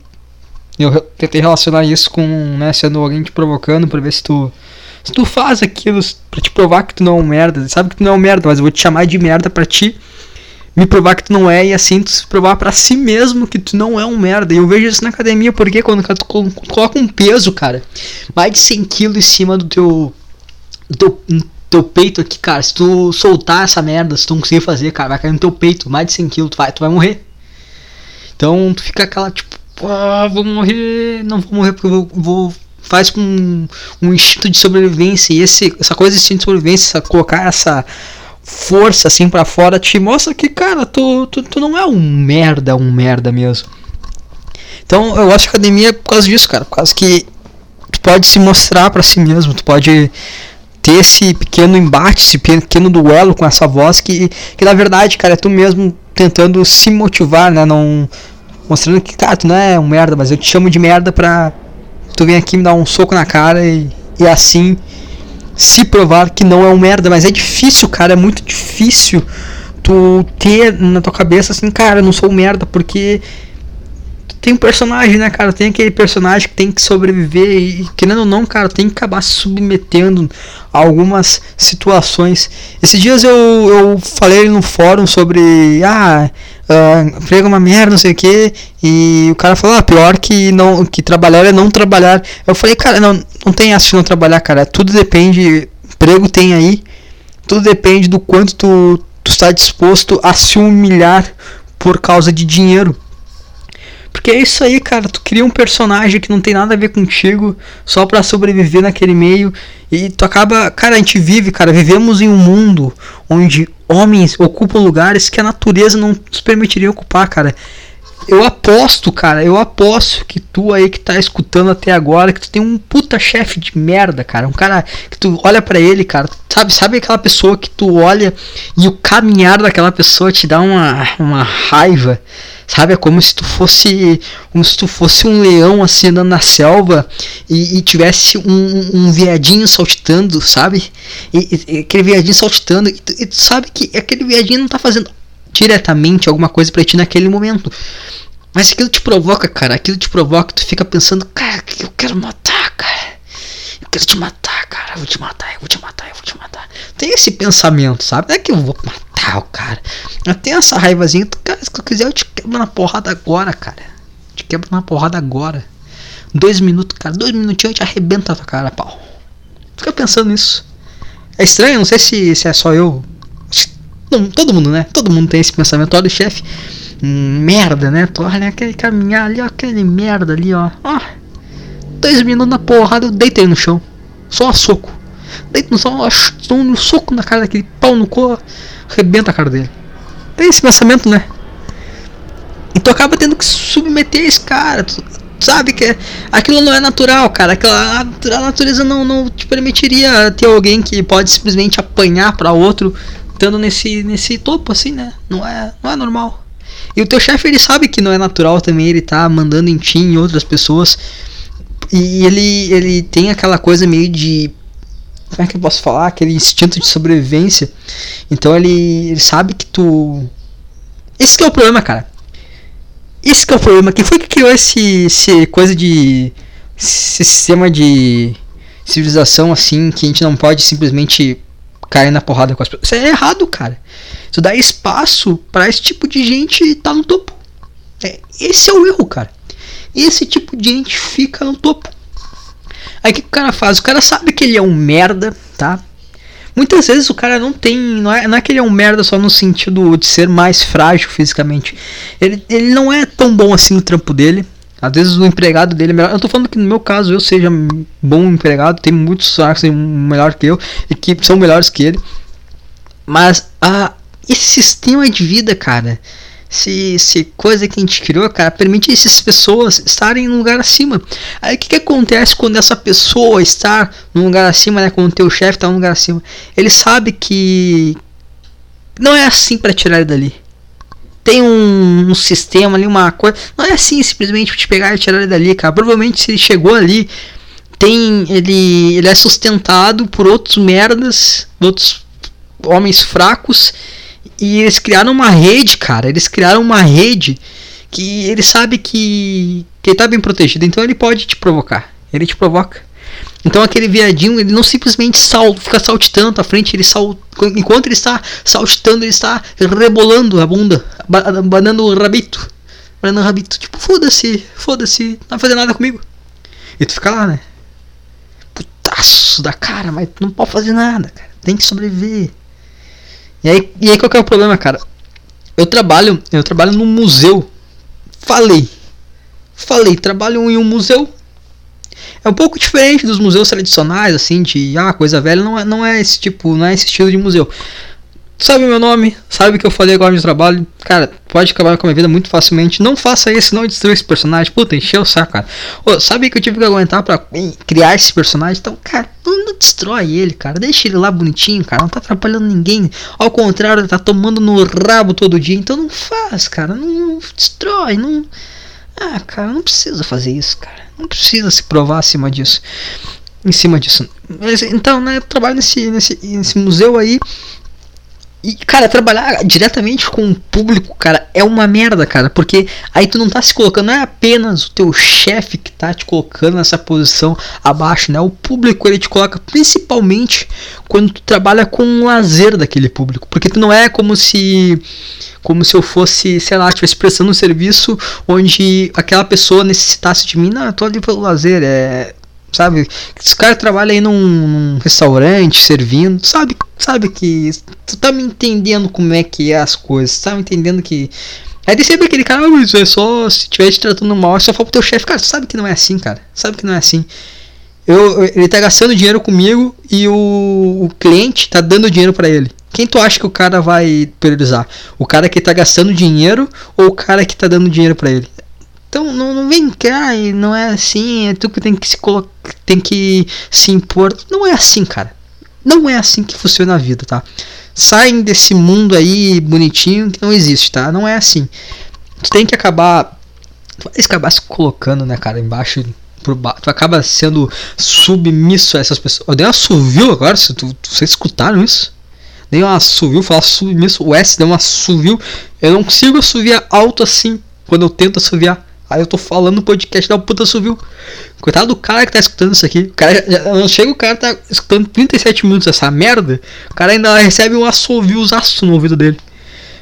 eu tentei relacionar isso com, né, sendo alguém te provocando pra ver se tu se tu faz aquilo pra te provar que tu não é um merda, sabe que tu não é um merda, mas eu vou te chamar de merda pra ti me provar que tu não é e assim tu se provar para si mesmo que tu não é um merda. E eu vejo isso na academia porque quando tu coloca um peso, cara, mais de 100 kg em cima do teu, do teu teu peito aqui, cara, se tu soltar essa merda, se tu não conseguir fazer, cara, vai cair no teu peito, mais de 100 kg, tu vai, tu vai morrer. Então tu fica aquela tipo, ah, vou morrer, não vou morrer porque eu vou, vou faz com um, um, instinto de sobrevivência e esse, essa coisa de instinto de sobrevivência, colocar essa força assim para fora te mostra que, cara, tu, tu, tu não é um merda, um merda mesmo. Então eu acho que academia é por causa disso, cara, por causa que tu pode se mostrar para si mesmo, tu pode ter esse pequeno embate, esse pequeno duelo com essa voz que, que na verdade, cara, é tu mesmo tentando se motivar, né? Não mostrando que, cara, tu não é um merda, mas eu te chamo de merda pra tu vir aqui me dar um soco na cara e, e assim se provar que não é um merda, mas é difícil, cara, é muito difícil tu ter na tua cabeça assim, cara, eu não sou um merda porque tem um personagem, né, cara? Tem aquele personagem que tem que sobreviver e, querendo ou não, cara, tem que acabar se submetendo a algumas situações. Esses dias eu, eu falei no fórum sobre. Ah, uh, uma merda, não sei o que. E o cara falou: ah, pior que, não, que trabalhar é não trabalhar. Eu falei, cara, não, não tem essa de não trabalhar, cara. Tudo depende. Emprego tem aí. Tudo depende do quanto tu, tu está disposto a se humilhar por causa de dinheiro. Porque é isso aí, cara. Tu cria um personagem que não tem nada a ver contigo só para sobreviver naquele meio. E tu acaba. Cara, a gente vive, cara. Vivemos em um mundo onde homens ocupam lugares que a natureza não nos permitiria ocupar, cara. Eu aposto, cara, eu aposto que tu aí que tá escutando até agora, que tu tem um puta chefe de merda, cara. Um cara que tu olha para ele, cara, sabe, sabe aquela pessoa que tu olha e o caminhar daquela pessoa te dá uma, uma raiva. Sabe, é como se tu fosse, como se tu fosse um leão assim andando na selva e, e tivesse um, um viadinho saltitando, sabe? E, e, aquele viadinho saltitando, e tu, e tu sabe que aquele viadinho não tá fazendo diretamente alguma coisa para ti naquele momento. Mas aquilo te provoca, cara. Aquilo te provoca, tu fica pensando, cara, eu quero matar, cara. Eu quero te matar, cara. Eu vou te matar, eu vou te matar, eu vou te matar. Tem esse pensamento, sabe? Não é que eu vou matar o cara. Eu tenho essa raivazinha. Cara, se tu quiser, eu te quebro na porrada agora, cara. Eu te quebro na porrada agora. Dois minutos, cara. Dois minutinhos eu te arrebento a tua cara, pau. Fica pensando nisso. É estranho, não sei se, se é só eu. Não, todo mundo, né? Todo mundo tem esse pensamento. Olha o chefe. Merda, né? Olha aquele caminhar ali, ó, aquele merda ali, ó. Ó. Dois minutos na porrada, eu deitei no chão. Só a soco. Deito no chão, dou um soco na cara daquele pau no cu, arrebenta a cara dele. Tem esse pensamento, né? E tu acaba tendo que submeter esse cara. Tu, sabe que aquilo não é natural, cara. Aquela, a natureza não, não te permitiria ter alguém que pode simplesmente apanhar para outro estando nesse, nesse topo, assim, né? Não é, não é normal. E o teu chefe, ele sabe que não é natural também, ele tá mandando em ti, em outras pessoas. E ele, ele tem aquela coisa meio de. Como é que eu posso falar? Aquele instinto de sobrevivência. Então ele, ele sabe que tu. Esse que é o problema, cara. Esse que é o problema. Quem foi que criou esse, esse coisa de. Esse sistema de civilização assim que a gente não pode simplesmente cair na porrada com as pessoas. Isso é errado, cara. Isso dá espaço para esse tipo de gente estar tá no topo. É, esse é o erro, cara. Esse tipo de gente fica no topo. Aí o que o cara faz? O cara sabe que ele é um merda, tá? Muitas vezes o cara não tem. Não é, não é que ele é um merda só no sentido de ser mais frágil fisicamente. Ele, ele não é tão bom assim no trampo dele. Às vezes o empregado dele é melhor. Eu tô falando que no meu caso eu seja bom empregado, tem muitos são melhor que eu e que são melhores que ele. Mas a, esse sistema de vida, cara, se, se coisa que a gente criou, cara, permite essas pessoas estarem num lugar acima. Aí o que, que acontece quando essa pessoa está num lugar acima, né? Quando o teu chefe está num lugar acima? Ele sabe que não é assim para tirar ele dali tem um, um, sistema ali, uma coisa. Não é assim simplesmente te pegar e tirar ele dali, cara. Provavelmente se ele chegou ali, tem. Ele, ele é sustentado por outros merdas, outros homens fracos. E eles criaram uma rede, cara. Eles criaram uma rede que ele sabe que, que ele tá bem protegido. Então ele pode te provocar. Ele te provoca. Então aquele viadinho, ele não simplesmente sal, fica saltitando à frente, ele sal, enquanto ele está saltitando, ele está rebolando a bunda, banando o rabito. Banando o rabito. Tipo, foda-se, foda-se, não vai fazer nada comigo. E tu fica lá, né? Putaço da cara, mas tu não pode fazer nada, cara. Tem que sobreviver. E aí, e aí qual que é o problema, cara? Eu trabalho, eu trabalho num museu. Falei. Falei, trabalho em um museu é um pouco diferente dos museus tradicionais, assim, de ah, coisa velha, não é, não é esse tipo, não é esse estilo de museu. Sabe meu nome, sabe que eu falei agora de trabalho, cara, pode acabar com a minha vida muito facilmente. Não faça isso, não destrua esse personagem. Puta, encheu o saco, cara. Ô, sabe que eu tive que aguentar pra criar esse personagem? Então, cara, não, não destrói ele, cara. Deixa ele lá bonitinho, cara. Não tá atrapalhando ninguém. Ao contrário, tá tomando no rabo todo dia. Então não faz, cara. Não, não destrói, não. Ah, cara, não precisa fazer isso, cara. Não precisa se provar acima disso. Em cima disso. Então, né, eu trabalho nesse, nesse, nesse museu aí. E, cara, trabalhar diretamente com o público, cara, é uma merda, cara. Porque aí tu não tá se colocando, não é apenas o teu chefe que tá te colocando nessa posição abaixo, né? O público ele te coloca principalmente quando tu trabalha com o lazer daquele público. Porque tu não é como se. Como se eu fosse, sei lá, estivesse prestando um serviço onde aquela pessoa necessitasse de mim. Não, eu tô ali pelo lazer. É, sabe? Esse cara trabalha aí num, num, restaurante, servindo, sabe? Sabe que tu tá me entendendo como é que é as coisas, tá me entendendo que Aí sempre aquele cara, ah, é só se tiver te tratando mal, é só falar pro teu chefe, cara, sabe que não é assim, cara. Sabe que não é assim. Eu, ele tá gastando dinheiro comigo e o, o cliente tá dando dinheiro para ele. Quem tu acha que o cara vai priorizar? O cara que tá gastando dinheiro ou o cara que tá dando dinheiro para ele? Então não, não vem cá e não é assim, é tu que tem que se colocar, tem que se impor. Não é assim, cara. Não é assim que funciona a vida, tá? Saem desse mundo aí bonitinho que não existe, tá? Não é assim. Tu tem que acabar. Tu vai acabar se colocando, né, cara, embaixo. Tu acaba sendo submisso a essas pessoas. Eu dei uma assovio agora, se tu, vocês escutaram isso? Dei uma assovio, falar submisso. O S deu uma assovio. Eu não consigo assoviar alto assim quando eu tento assoviar. Aí eu tô falando no podcast da puta subiu. Coitado do cara que tá escutando isso aqui. O cara não chega o cara tá escutando 37 minutos essa merda. O cara ainda recebe um assoviozaço no ouvido dele.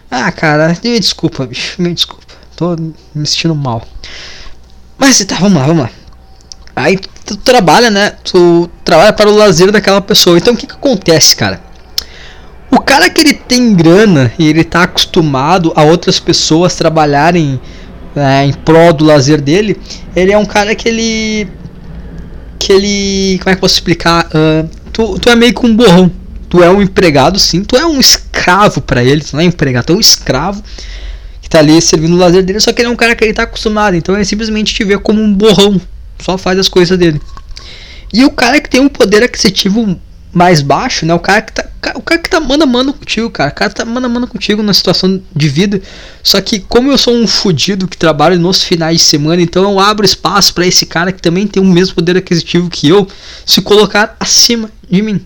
Ah, cara, me desculpa, bicho. Me desculpa. Tô me sentindo mal. Mas tá, vamos lá, vamos lá. Aí tu trabalha, né? Tu trabalha para o lazer daquela pessoa. Então o que que acontece, cara? O cara que ele tem grana e ele tá acostumado a outras pessoas trabalharem é, em prol do lazer dele, ele é um cara que ele. que ele. como é que eu posso explicar? Uh, tu, tu é meio que um borrão. Tu é um empregado, sim, tu é um escravo para ele, tu não é empregado, tu é um escravo que tá ali servindo o lazer dele, só que ele é um cara que ele tá acostumado, então ele simplesmente te vê como um borrão, só faz as coisas dele. E o cara que tem um poder aquisitivo mais baixo, né? O cara que tá, o cara que tá mano a mano contigo, cara. O cara tá mano a mano contigo na situação de vida. Só que como eu sou um fudido que trabalha nos finais de semana, então eu abro espaço para esse cara que também tem o mesmo poder aquisitivo que eu se colocar acima de mim.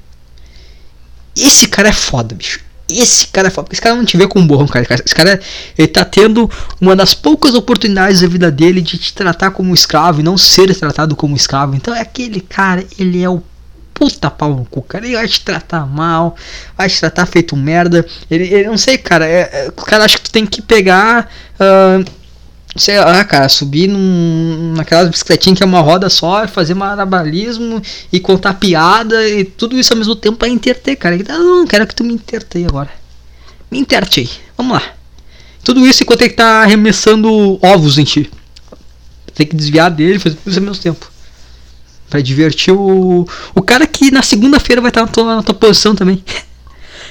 Esse cara é foda, bicho. Esse cara é foda. Esse cara não te vê como um borrão, cara. Esse cara, ele tá tendo uma das poucas oportunidades da vida dele de te tratar como escravo e não ser tratado como escravo. Então é aquele cara, ele é o puta pau no cu, cara. Ele vai te tratar mal, vai te tratar feito merda. Ele, ele não sei, cara. É, é, o cara acha que tu tem que pegar. Uh, sei lá, cara, subir num, naquelas bicicletinhas que é uma roda só, fazer marabalismo e contar piada e tudo isso ao mesmo tempo pra interter, cara. Ele, não, quero que tu me interteie agora. Me intertei. Vamos lá. Tudo isso enquanto ele tá arremessando ovos em ti. Tem que desviar dele, fazer tudo isso ao mesmo tempo. Pra divertir o. O cara que na segunda-feira vai estar na tua, na tua posição também. <laughs>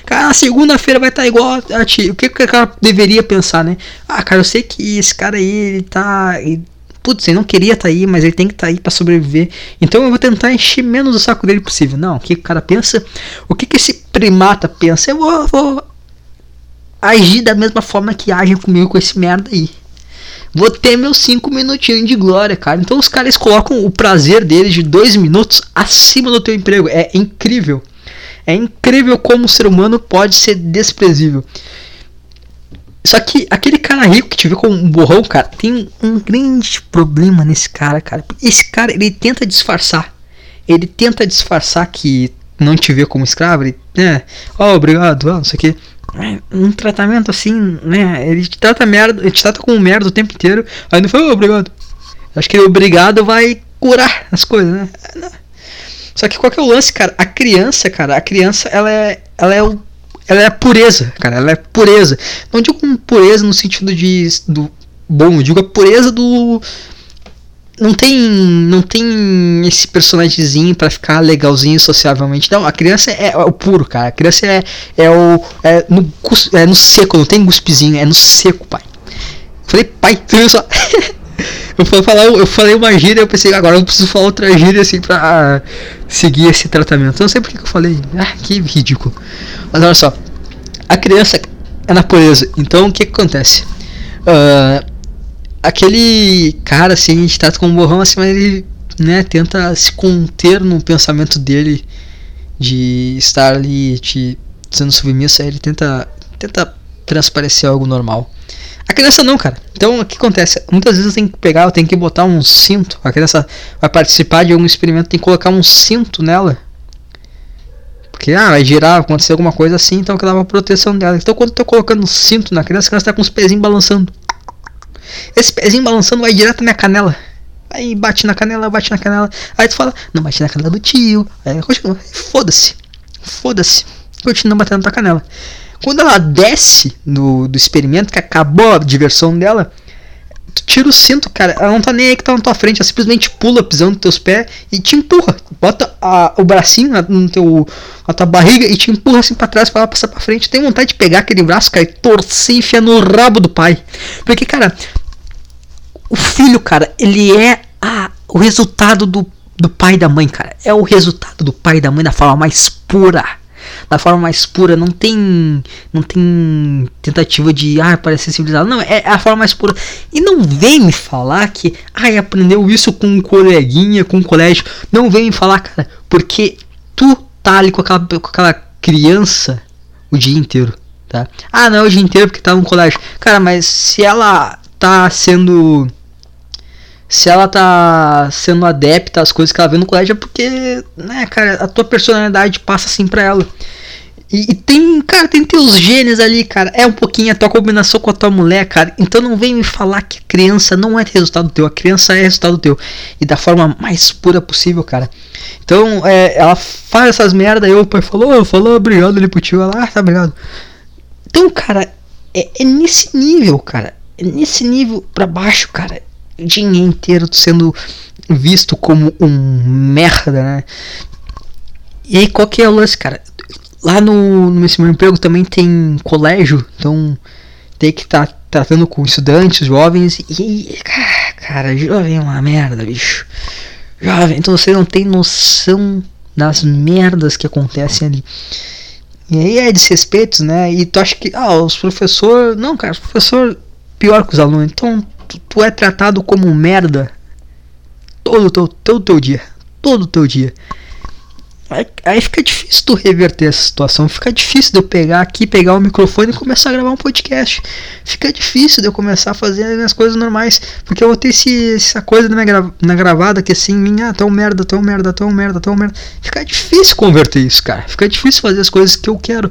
Cara, na segunda-feira vai estar igual a ti. O que, que o cara deveria pensar, né? Ah, cara, eu sei que esse cara aí, ele tá. Putz, ele não queria estar tá aí, mas ele tem que estar tá aí para sobreviver. Então eu vou tentar encher menos o saco dele possível. Não, o que o cara pensa? O que, que esse primata pensa? Eu vou, vou agir da mesma forma que agem comigo com esse merda aí vou ter meus 5 minutinhos de glória, cara. Então os caras colocam o prazer deles de 2 minutos acima do teu emprego. É incrível. É incrível como o ser humano pode ser desprezível. Só que aquele cara rico que te vê como um borrão, cara, tem um grande problema nesse cara, cara. Esse cara, ele tenta disfarçar. Ele tenta disfarçar que não te vê como escravo. Ele, é, oh, obrigado, não sei o que um tratamento assim, né? Ele te trata merda, ele te trata como merda o tempo inteiro. Aí não foi, obrigado. Acho que ele obrigado vai curar as coisas, né? Só que qual que é o lance, cara? A criança, cara, a criança, ela é, ela é o, ela é pureza, cara, ela é pureza. Não digo pureza no sentido de do bom, eu digo a pureza do não tem não tem esse personagemzinho para ficar legalzinho sociavelmente. Não, a criança é, é, o puro, cara. A criança é, é o é no, é no seco, não tem guspezinho, é no seco, pai. Falei, pai, viu só? <laughs> eu falei, eu falei uma gíria, eu pensei, agora eu preciso falar outra gíria assim pra seguir esse tratamento. Não sei porque que eu falei. Ah, que ridículo. Mas olha só. A criança é na pureza. Então o que, que acontece? Uh, aquele cara assim, a gente trata como borrão assim, mas ele né, tenta se conter no pensamento dele de estar ali te sendo submisso, aí ele tenta tenta transparecer algo normal. A criança não, cara. Então o que acontece? Muitas vezes tem que pegar, tenho que botar um cinto. A criança vai participar de algum experimento, tem que colocar um cinto nela. Porque ah, vai girar, acontecer alguma coisa assim, então que dá uma proteção dela. Então quando eu tô colocando um cinto na criança, a criança tá com os pezinhos balançando. Esse pezinho balançando vai direto na minha canela. Aí bate na canela, bate na canela. Aí tu fala, não bate na canela do tio. Aí continua. Foda-se. Foda-se. Continua batendo na tua canela. Quando ela desce do, do experimento, que acabou a diversão dela, tu tira o cinto, cara. Ela não tá nem aí que tá na tua frente, ela simplesmente pula pisando nos teus pés e te empurra. Bota a, o bracinho na, no teu, na tua barriga e te empurra assim pra trás pra ela passar pra frente. Tem vontade de pegar aquele braço, cara, e torcer e enfiar no rabo do pai. Porque, cara, o filho, cara, ele é a, o resultado do, do pai e da mãe, cara. É o resultado do pai e da mãe da forma mais pura da forma mais pura, não tem não tem tentativa de ah, parecer civilizado, não, é a forma mais pura. E não vem me falar que ah, aprendeu isso com um coleguinha, com um colégio. Não vem me falar, cara, porque tu tá ali com aquela, com aquela criança o dia inteiro, tá? Ah, não é o dia inteiro porque tá no colégio. Cara, mas se ela tá sendo se ela tá sendo adepta às coisas que ela vê no colégio é porque, né, cara, a tua personalidade passa assim pra ela. E, e, tem, cara, tem teus genes ali, cara. É um pouquinho a tua combinação com a tua mulher, cara. Então não vem me falar que a criança não é resultado teu. A criança é resultado teu. E da forma mais pura possível, cara. Então, é, ela faz essas merda. Aí o pai falou, falou, obrigado ali pro tio. Ela, ah, tá obrigado. Então, cara, é, é nesse nível, cara. É nesse nível pra baixo, cara dia inteiro sendo visto como um merda, né? E aí, qual que é o lance, cara? Lá no, no meu emprego também tem colégio, então tem que estar tá tratando com estudantes, jovens. E, cara, jovem é uma merda, bicho. Jovem, então você não tem noção das merdas que acontecem ali. E aí é desrespeito, né? E tu acha que, ah, os professores. Não, cara, os professores pior que os alunos. Então tu, tu é tratado como merda todo teu, todo teu dia. Todo teu dia. Aí, aí, fica difícil tu reverter essa situação. Fica difícil de eu pegar aqui, pegar o microfone e começar a gravar um podcast. Fica difícil de eu começar a fazer as minhas coisas normais. Porque eu vou ter esse, essa coisa na, gra, na gravada que assim, minha, tão merda, tão merda, tão merda, tão merda. Fica difícil converter isso, cara. Fica difícil fazer as coisas que eu quero.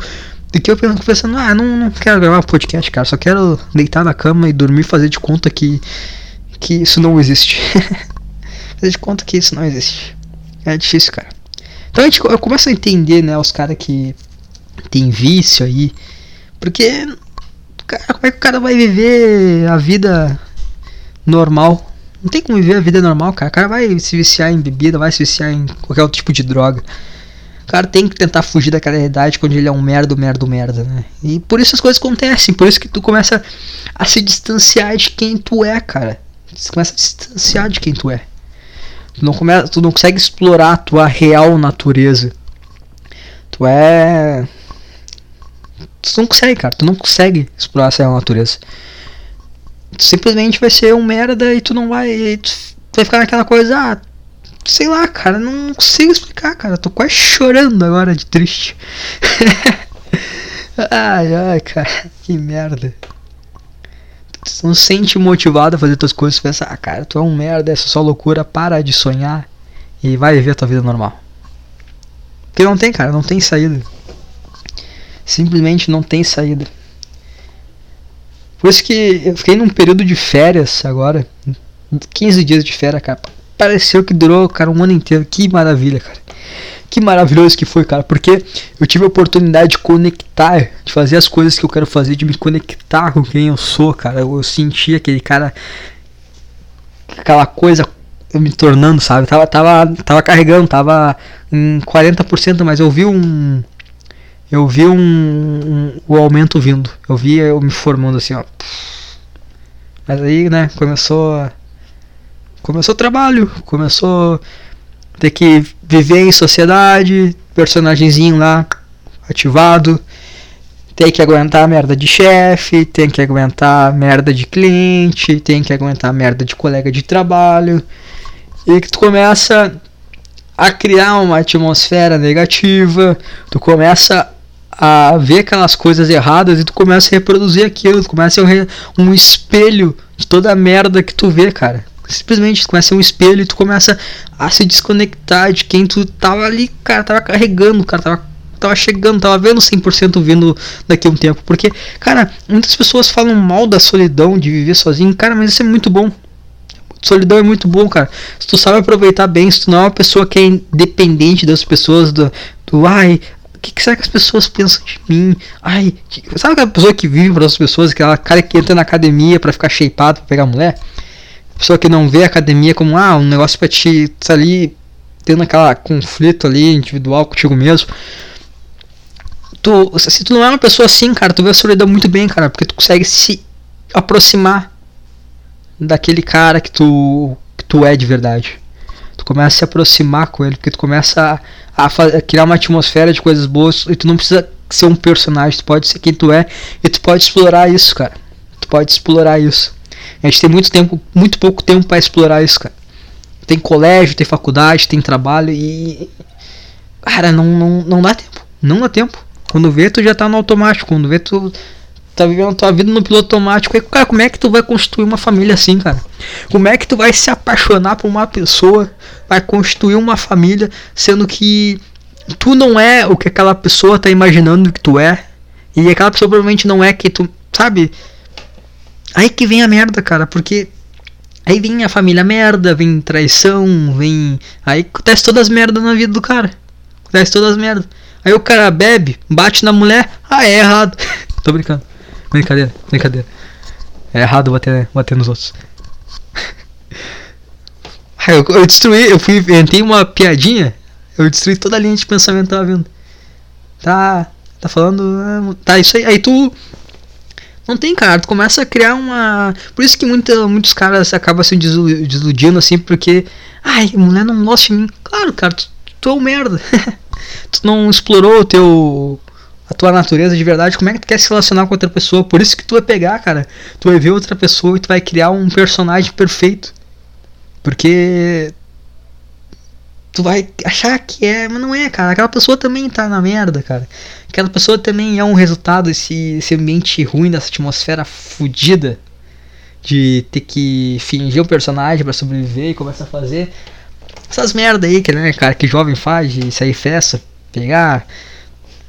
E que eu pensando, ah, não, não quero gravar podcast, cara. Só quero deitar na cama e dormir fazer de conta que, que isso não existe. <laughs> fazer de conta que isso não existe. É difícil, cara. Então a gente, eu começo a entender, né, os caras que tem vício aí. Porque, cara, como é que o cara vai viver a vida normal? Não tem como viver a vida normal, cara. O cara vai se viciar em bebida, vai se viciar em qualquer outro tipo de droga. O cara tem que tentar fugir daquela realidade quando ele é um merda, merda, merda, né? E por isso as coisas acontecem, por isso que tu começa a se distanciar de quem tu é, cara. Você começa a se distanciar de quem tu é. Tu não, começa, tu não consegue explorar a tua real natureza. Tu é. Tu não consegue, cara. Tu não consegue explorar essa real natureza. Tu simplesmente vai ser um merda e tu não vai. Tu vai ficar naquela coisa, ah, sei lá, cara, não consigo explicar, cara. Tô quase chorando agora de triste. <laughs> ai, ai, cara, que merda. Tu não se sente motivado a fazer tuas coisas, pensa, ah, cara, tu é um merda, essa é só loucura, para de sonhar e vai viver a tua vida normal. Porque não tem, cara, não tem saída. Simplesmente não tem saída. Por isso que eu fiquei num período de férias agora, 15 dias de férias, cara pareceu que durou, cara, um ano inteiro. Que maravilha, cara. Que maravilhoso que foi, cara, porque eu tive a oportunidade de conectar, de fazer as coisas que eu quero fazer, de me conectar com quem eu sou, cara. Eu, eu senti aquele cara, aquela coisa me tornando, sabe? Tava, tava, tava carregando, tava em 40%, mas eu vi um. Eu vi um, um, o aumento vindo. Eu vi eu me formando assim, ó. Mas aí, né, começou começou o trabalho, começou ter que viver em sociedade, personagemzinho lá ativado, tem que aguentar merda de chefe, tem que aguentar merda de cliente, tem que aguentar merda de colega de trabalho, e que tu começa a criar uma atmosfera negativa, tu começa a ver aquelas coisas erradas e tu começa a reproduzir aquilo, tu começa a um espelho de toda a merda que tu vê, cara. Simplesmente começa a ser um espelho e tu começa a se desconectar de quem tu tava ali, cara, tava carregando, cara, tava, tava chegando, tava vendo 100% vindo daqui a um tempo. Porque, cara, muitas pessoas falam mal da solidão, de viver sozinho, cara, mas isso é muito bom. Solidão é muito bom, cara. Se tu sabe aproveitar bem, se tu não é uma pessoa que é independente das pessoas, do, do ai, que, que, será que as pessoas pensam de mim? Ai, sabe aquela pessoa que vive para outras pessoas, aquela cara que entra na academia para ficar shapeado, pra pegar mulher? Pessoa que não vê a academia como ah, um negócio pra te tá ali tendo aquela conflito ali individual contigo mesmo. Tu, se tu não é uma pessoa assim, cara, tu vê a solidão muito bem, cara, porque tu consegue se aproximar daquele cara que tu, que tu é de verdade. Tu começa a se aproximar com ele, porque tu começa a, a criar uma atmosfera de coisas boas e tu não precisa ser um personagem, tu pode ser quem tu é e tu pode explorar isso, cara. Tu pode explorar isso. A gente tem muito tempo, muito pouco tempo para explorar isso, cara. Tem colégio, tem faculdade, tem trabalho e. Cara, não, não, não dá tempo. Não dá tempo. Quando vê, tu já tá no automático. Quando vê, tu tá vivendo tua vida no piloto automático. E, cara, como é que tu vai construir uma família assim, cara? Como é que tu vai se apaixonar por uma pessoa, vai construir uma família, sendo que tu não é o que aquela pessoa tá imaginando que tu é, e aquela pessoa provavelmente não é que tu, sabe? Aí que vem a merda, cara, porque aí vem a família merda, vem traição, vem. Aí acontece todas as merdas na vida do cara. Acontece todas as merdas. Aí o cara bebe, bate na mulher, ah, é errado. <laughs> Tô brincando. Brincadeira, brincadeira. É errado bater, bater nos outros. <laughs> eu, eu, destruí, eu fui, entrei uma piadinha, eu destruí toda a linha de pensamento que tava vindo. Tá, tá falando, ah, tá isso aí. Aí tu não tem, cara, tu começa a criar uma. Por isso que muita, muitos caras acabam se desiludindo assim, porque. Ai, mulher não gosta de mim. Claro, cara, tu, tu é um merda. <laughs> tu não explorou o teu a tua natureza de verdade, como é que tu quer se relacionar com outra pessoa. Por isso que tu vai pegar, cara. Tu vai ver outra pessoa e tu vai criar um personagem perfeito. Porque tu vai achar que é, mas não é, cara. Aquela pessoa também tá na merda, cara. Aquela pessoa também é um resultado desse, desse ambiente ruim, dessa atmosfera fodida de ter que fingir um personagem para sobreviver e começar a fazer essas merda aí que, né, cara, que jovem faz de sair festa, pegar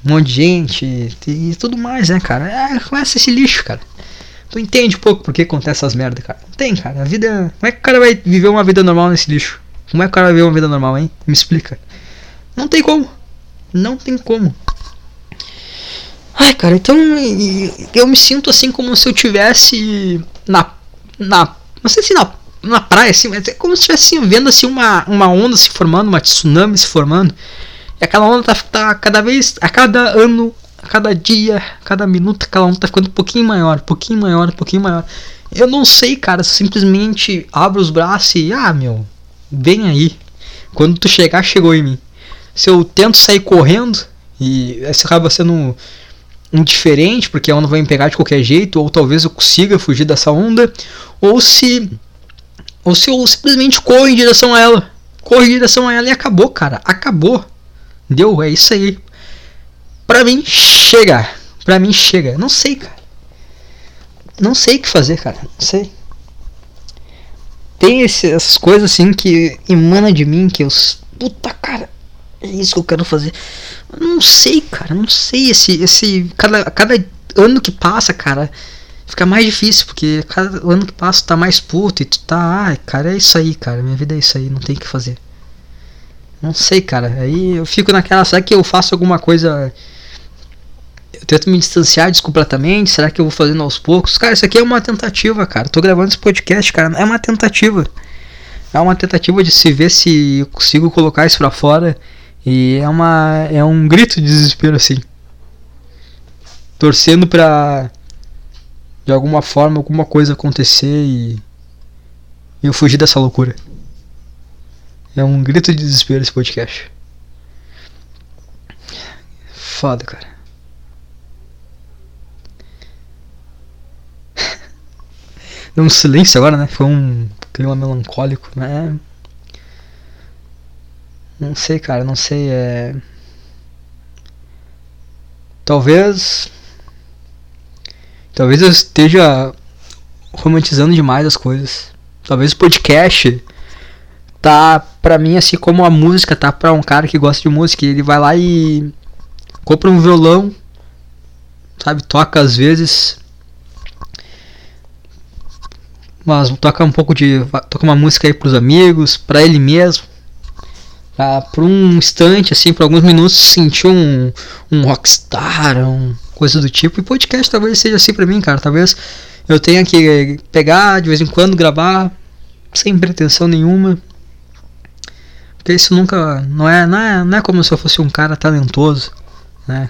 um monte de gente e tudo mais, né, cara? É, começa esse lixo, cara. Tu entende pouco por que acontece essas merdas, cara? Não tem, cara. A vida. Como é que o cara vai viver uma vida normal nesse lixo? Como é que o cara vai viver uma vida normal, hein? Me explica. Não tem como. Não tem como. Ai, cara, então eu me sinto assim como se eu tivesse na. na não sei se na, na praia, assim, mas é como se estivesse vendo assim uma, uma onda se formando, uma tsunami se formando. E aquela onda tá, tá cada vez, a cada ano, a cada dia, a cada minuto, aquela onda tá ficando um pouquinho maior, um pouquinho maior, um pouquinho maior. Eu não sei, cara, simplesmente abro os braços e, ah, meu, vem aí. Quando tu chegar, chegou em mim. Se eu tento sair correndo, e isso acaba sendo indiferente, porque a onda vai me pegar de qualquer jeito, ou talvez eu consiga fugir dessa onda, ou se ou se eu simplesmente corro em direção a ela. Corro em direção a ela e acabou, cara. Acabou. Deu, é isso aí. Pra mim, chega. Pra mim, chega. Não sei, cara. Não sei o que fazer, cara. Não sei. Tem esse, essas coisas assim que emana de mim, que eu. Puta, cara. É isso que eu quero fazer. não sei, cara. Não sei. Esse. esse cada, cada ano que passa, cara. Fica mais difícil, porque cada ano que passa tá mais puto e tu tá. Ai, cara, é isso aí, cara. Minha vida é isso aí, não tem o que fazer. Não sei, cara. Aí eu fico naquela. Será que eu faço alguma coisa. Eu tento me distanciar disso completamente? Será que eu vou fazendo aos poucos? Cara, isso aqui é uma tentativa, cara. Tô gravando esse podcast, cara. É uma tentativa. É uma tentativa de se ver se eu consigo colocar isso pra fora. E é uma. É um grito de desespero assim. Torcendo pra. De alguma forma, alguma coisa acontecer e. Eu fugir dessa loucura. É um grito de desespero esse podcast. Foda, cara. Deu um silêncio agora, né? Foi um clima melancólico, né? Não sei, cara, não sei. É. Talvez. Talvez eu esteja romantizando demais as coisas. Talvez o podcast tá pra mim assim como a música tá pra um cara que gosta de música. Ele vai lá e compra um violão, sabe? Toca às vezes. Mas toca um pouco de. Toca uma música aí pros amigos, pra ele mesmo. Pra, por um instante, assim, por alguns minutos, sentir um, um rockstar, um coisa do tipo. E podcast talvez seja assim pra mim, cara. Talvez eu tenha que pegar de vez em quando, gravar, sem pretensão nenhuma. Porque isso nunca. Não é, não é, não é como se eu fosse um cara talentoso, né?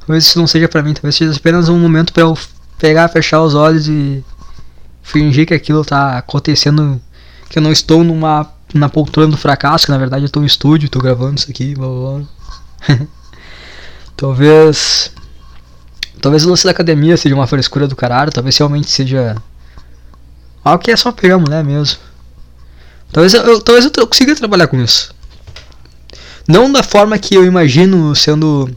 Talvez isso não seja pra mim, talvez seja apenas um momento para eu pegar, fechar os olhos e fingir que aquilo tá acontecendo. Que eu não estou numa na poltrona do fracasso, que na verdade eu tô no estúdio, tô gravando isso aqui, blá blá blá. <laughs> talvez. Talvez o lance da academia seja uma frescura do caralho, talvez realmente seja. Algo que é só pegar mulher mesmo. Talvez eu, talvez eu consiga trabalhar com isso. Não da forma que eu imagino sendo.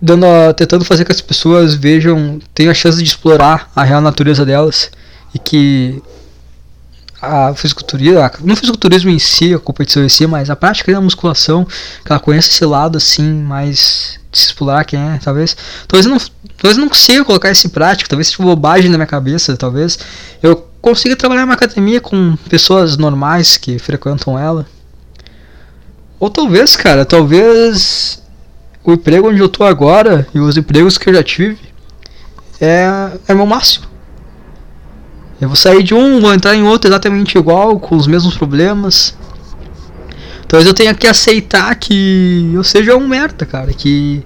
Dando, tentando fazer que as pessoas vejam, tenham a chance de explorar a real natureza delas e que a fisiculturismo, não o fisiculturismo em si, a competição em si, mas a prática da musculação, que ela conhece esse lado assim, mais de se explorar quem é, talvez. Talvez eu não, talvez eu não consiga colocar isso em prática, talvez seja bobagem na minha cabeça, talvez eu consiga trabalhar uma academia com pessoas normais que frequentam ela. Ou talvez, cara, talvez o emprego onde eu tô agora e os empregos que eu já tive é, é meu máximo. Eu vou sair de um, vou entrar em outro exatamente igual, com os mesmos problemas. Talvez eu tenha que aceitar que eu seja um merda, cara. Que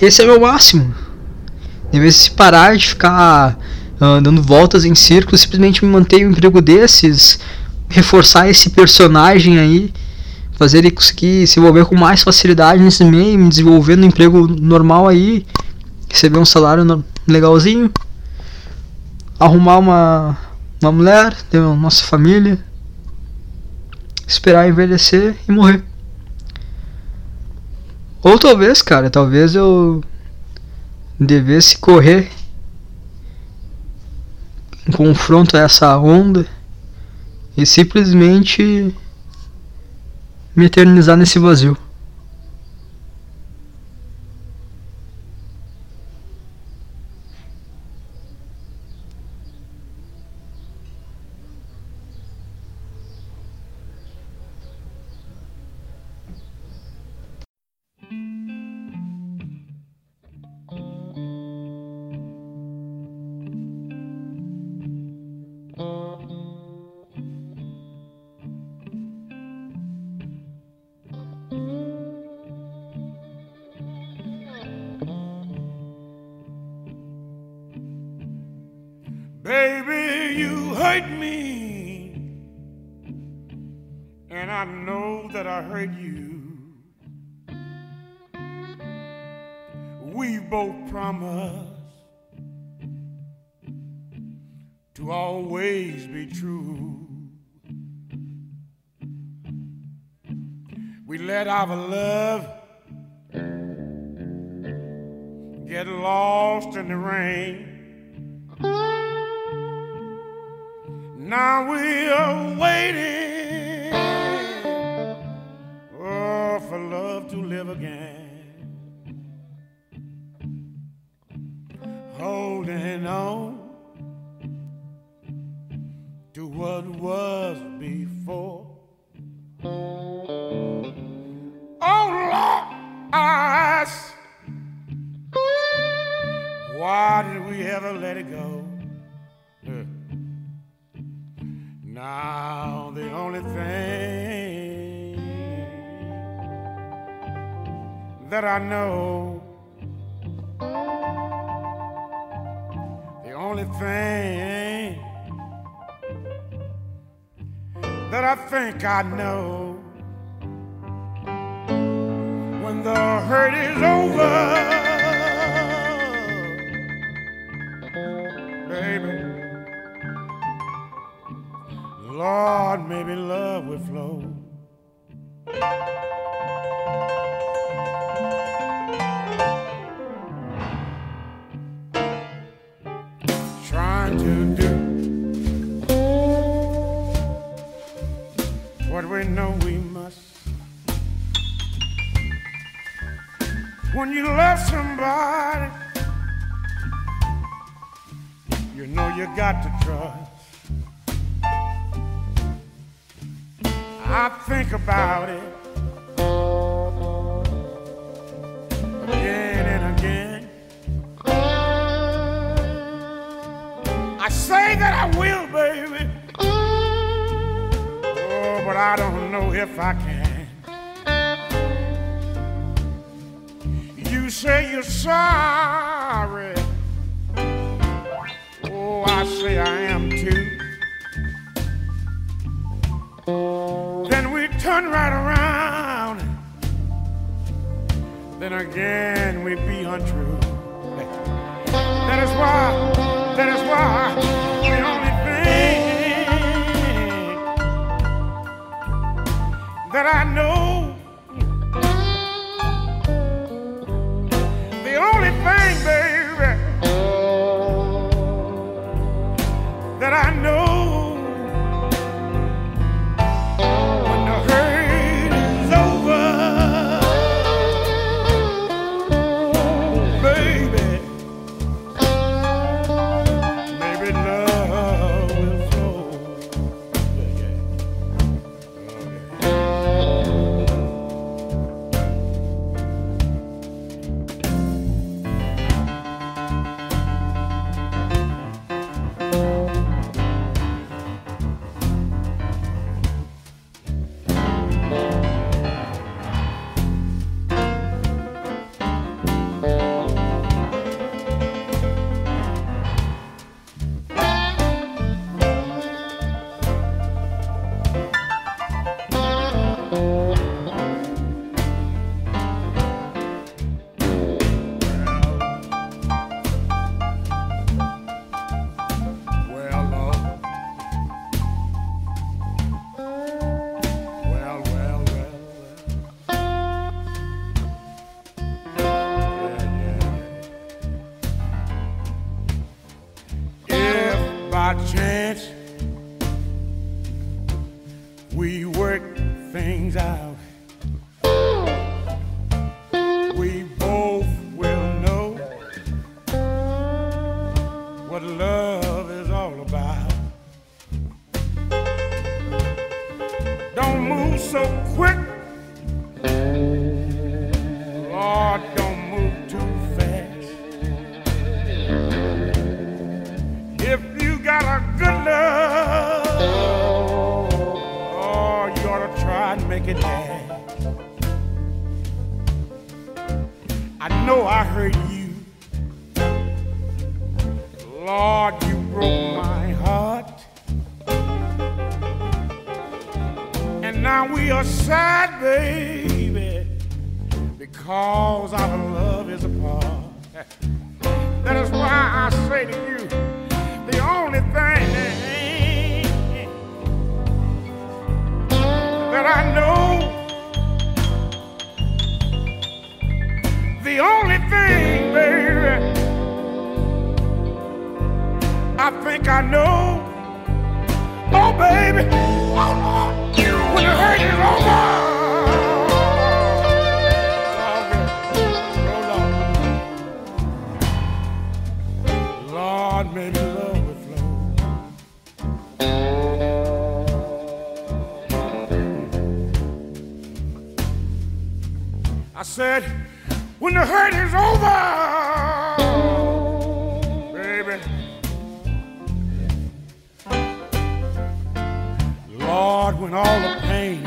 esse é meu máximo. Em vez de parar de ficar uh, dando voltas em círculos, simplesmente me manter um emprego desses, reforçar esse personagem aí, fazer ele conseguir se envolver com mais facilidade nesse meio, me desenvolver no emprego normal aí, receber um salário legalzinho arrumar uma, uma mulher, ter uma nossa família, esperar envelhecer e morrer. Ou talvez, cara, talvez eu devesse correr em confronto a essa onda e simplesmente me eternizar nesse vazio. Hurt you. We both promised to always be true. We let our love get lost in the rain. Now we are waiting live again. Holding on to what was before. Oh Lord, I ask, why did we ever let it go? Now the only thing that I know, the only thing that I think I know, when the hurt is over, baby. Lord, maybe love will flow. got to trust. I think about it again and again. I say that I will, baby. Oh, but I don't know if I can. You say you're sorry. I say I am too. Then we turn right around. Then again we be untrue. That is why, that is why we only think that I know I said, when the hurt is over, baby, Lord, when all the pain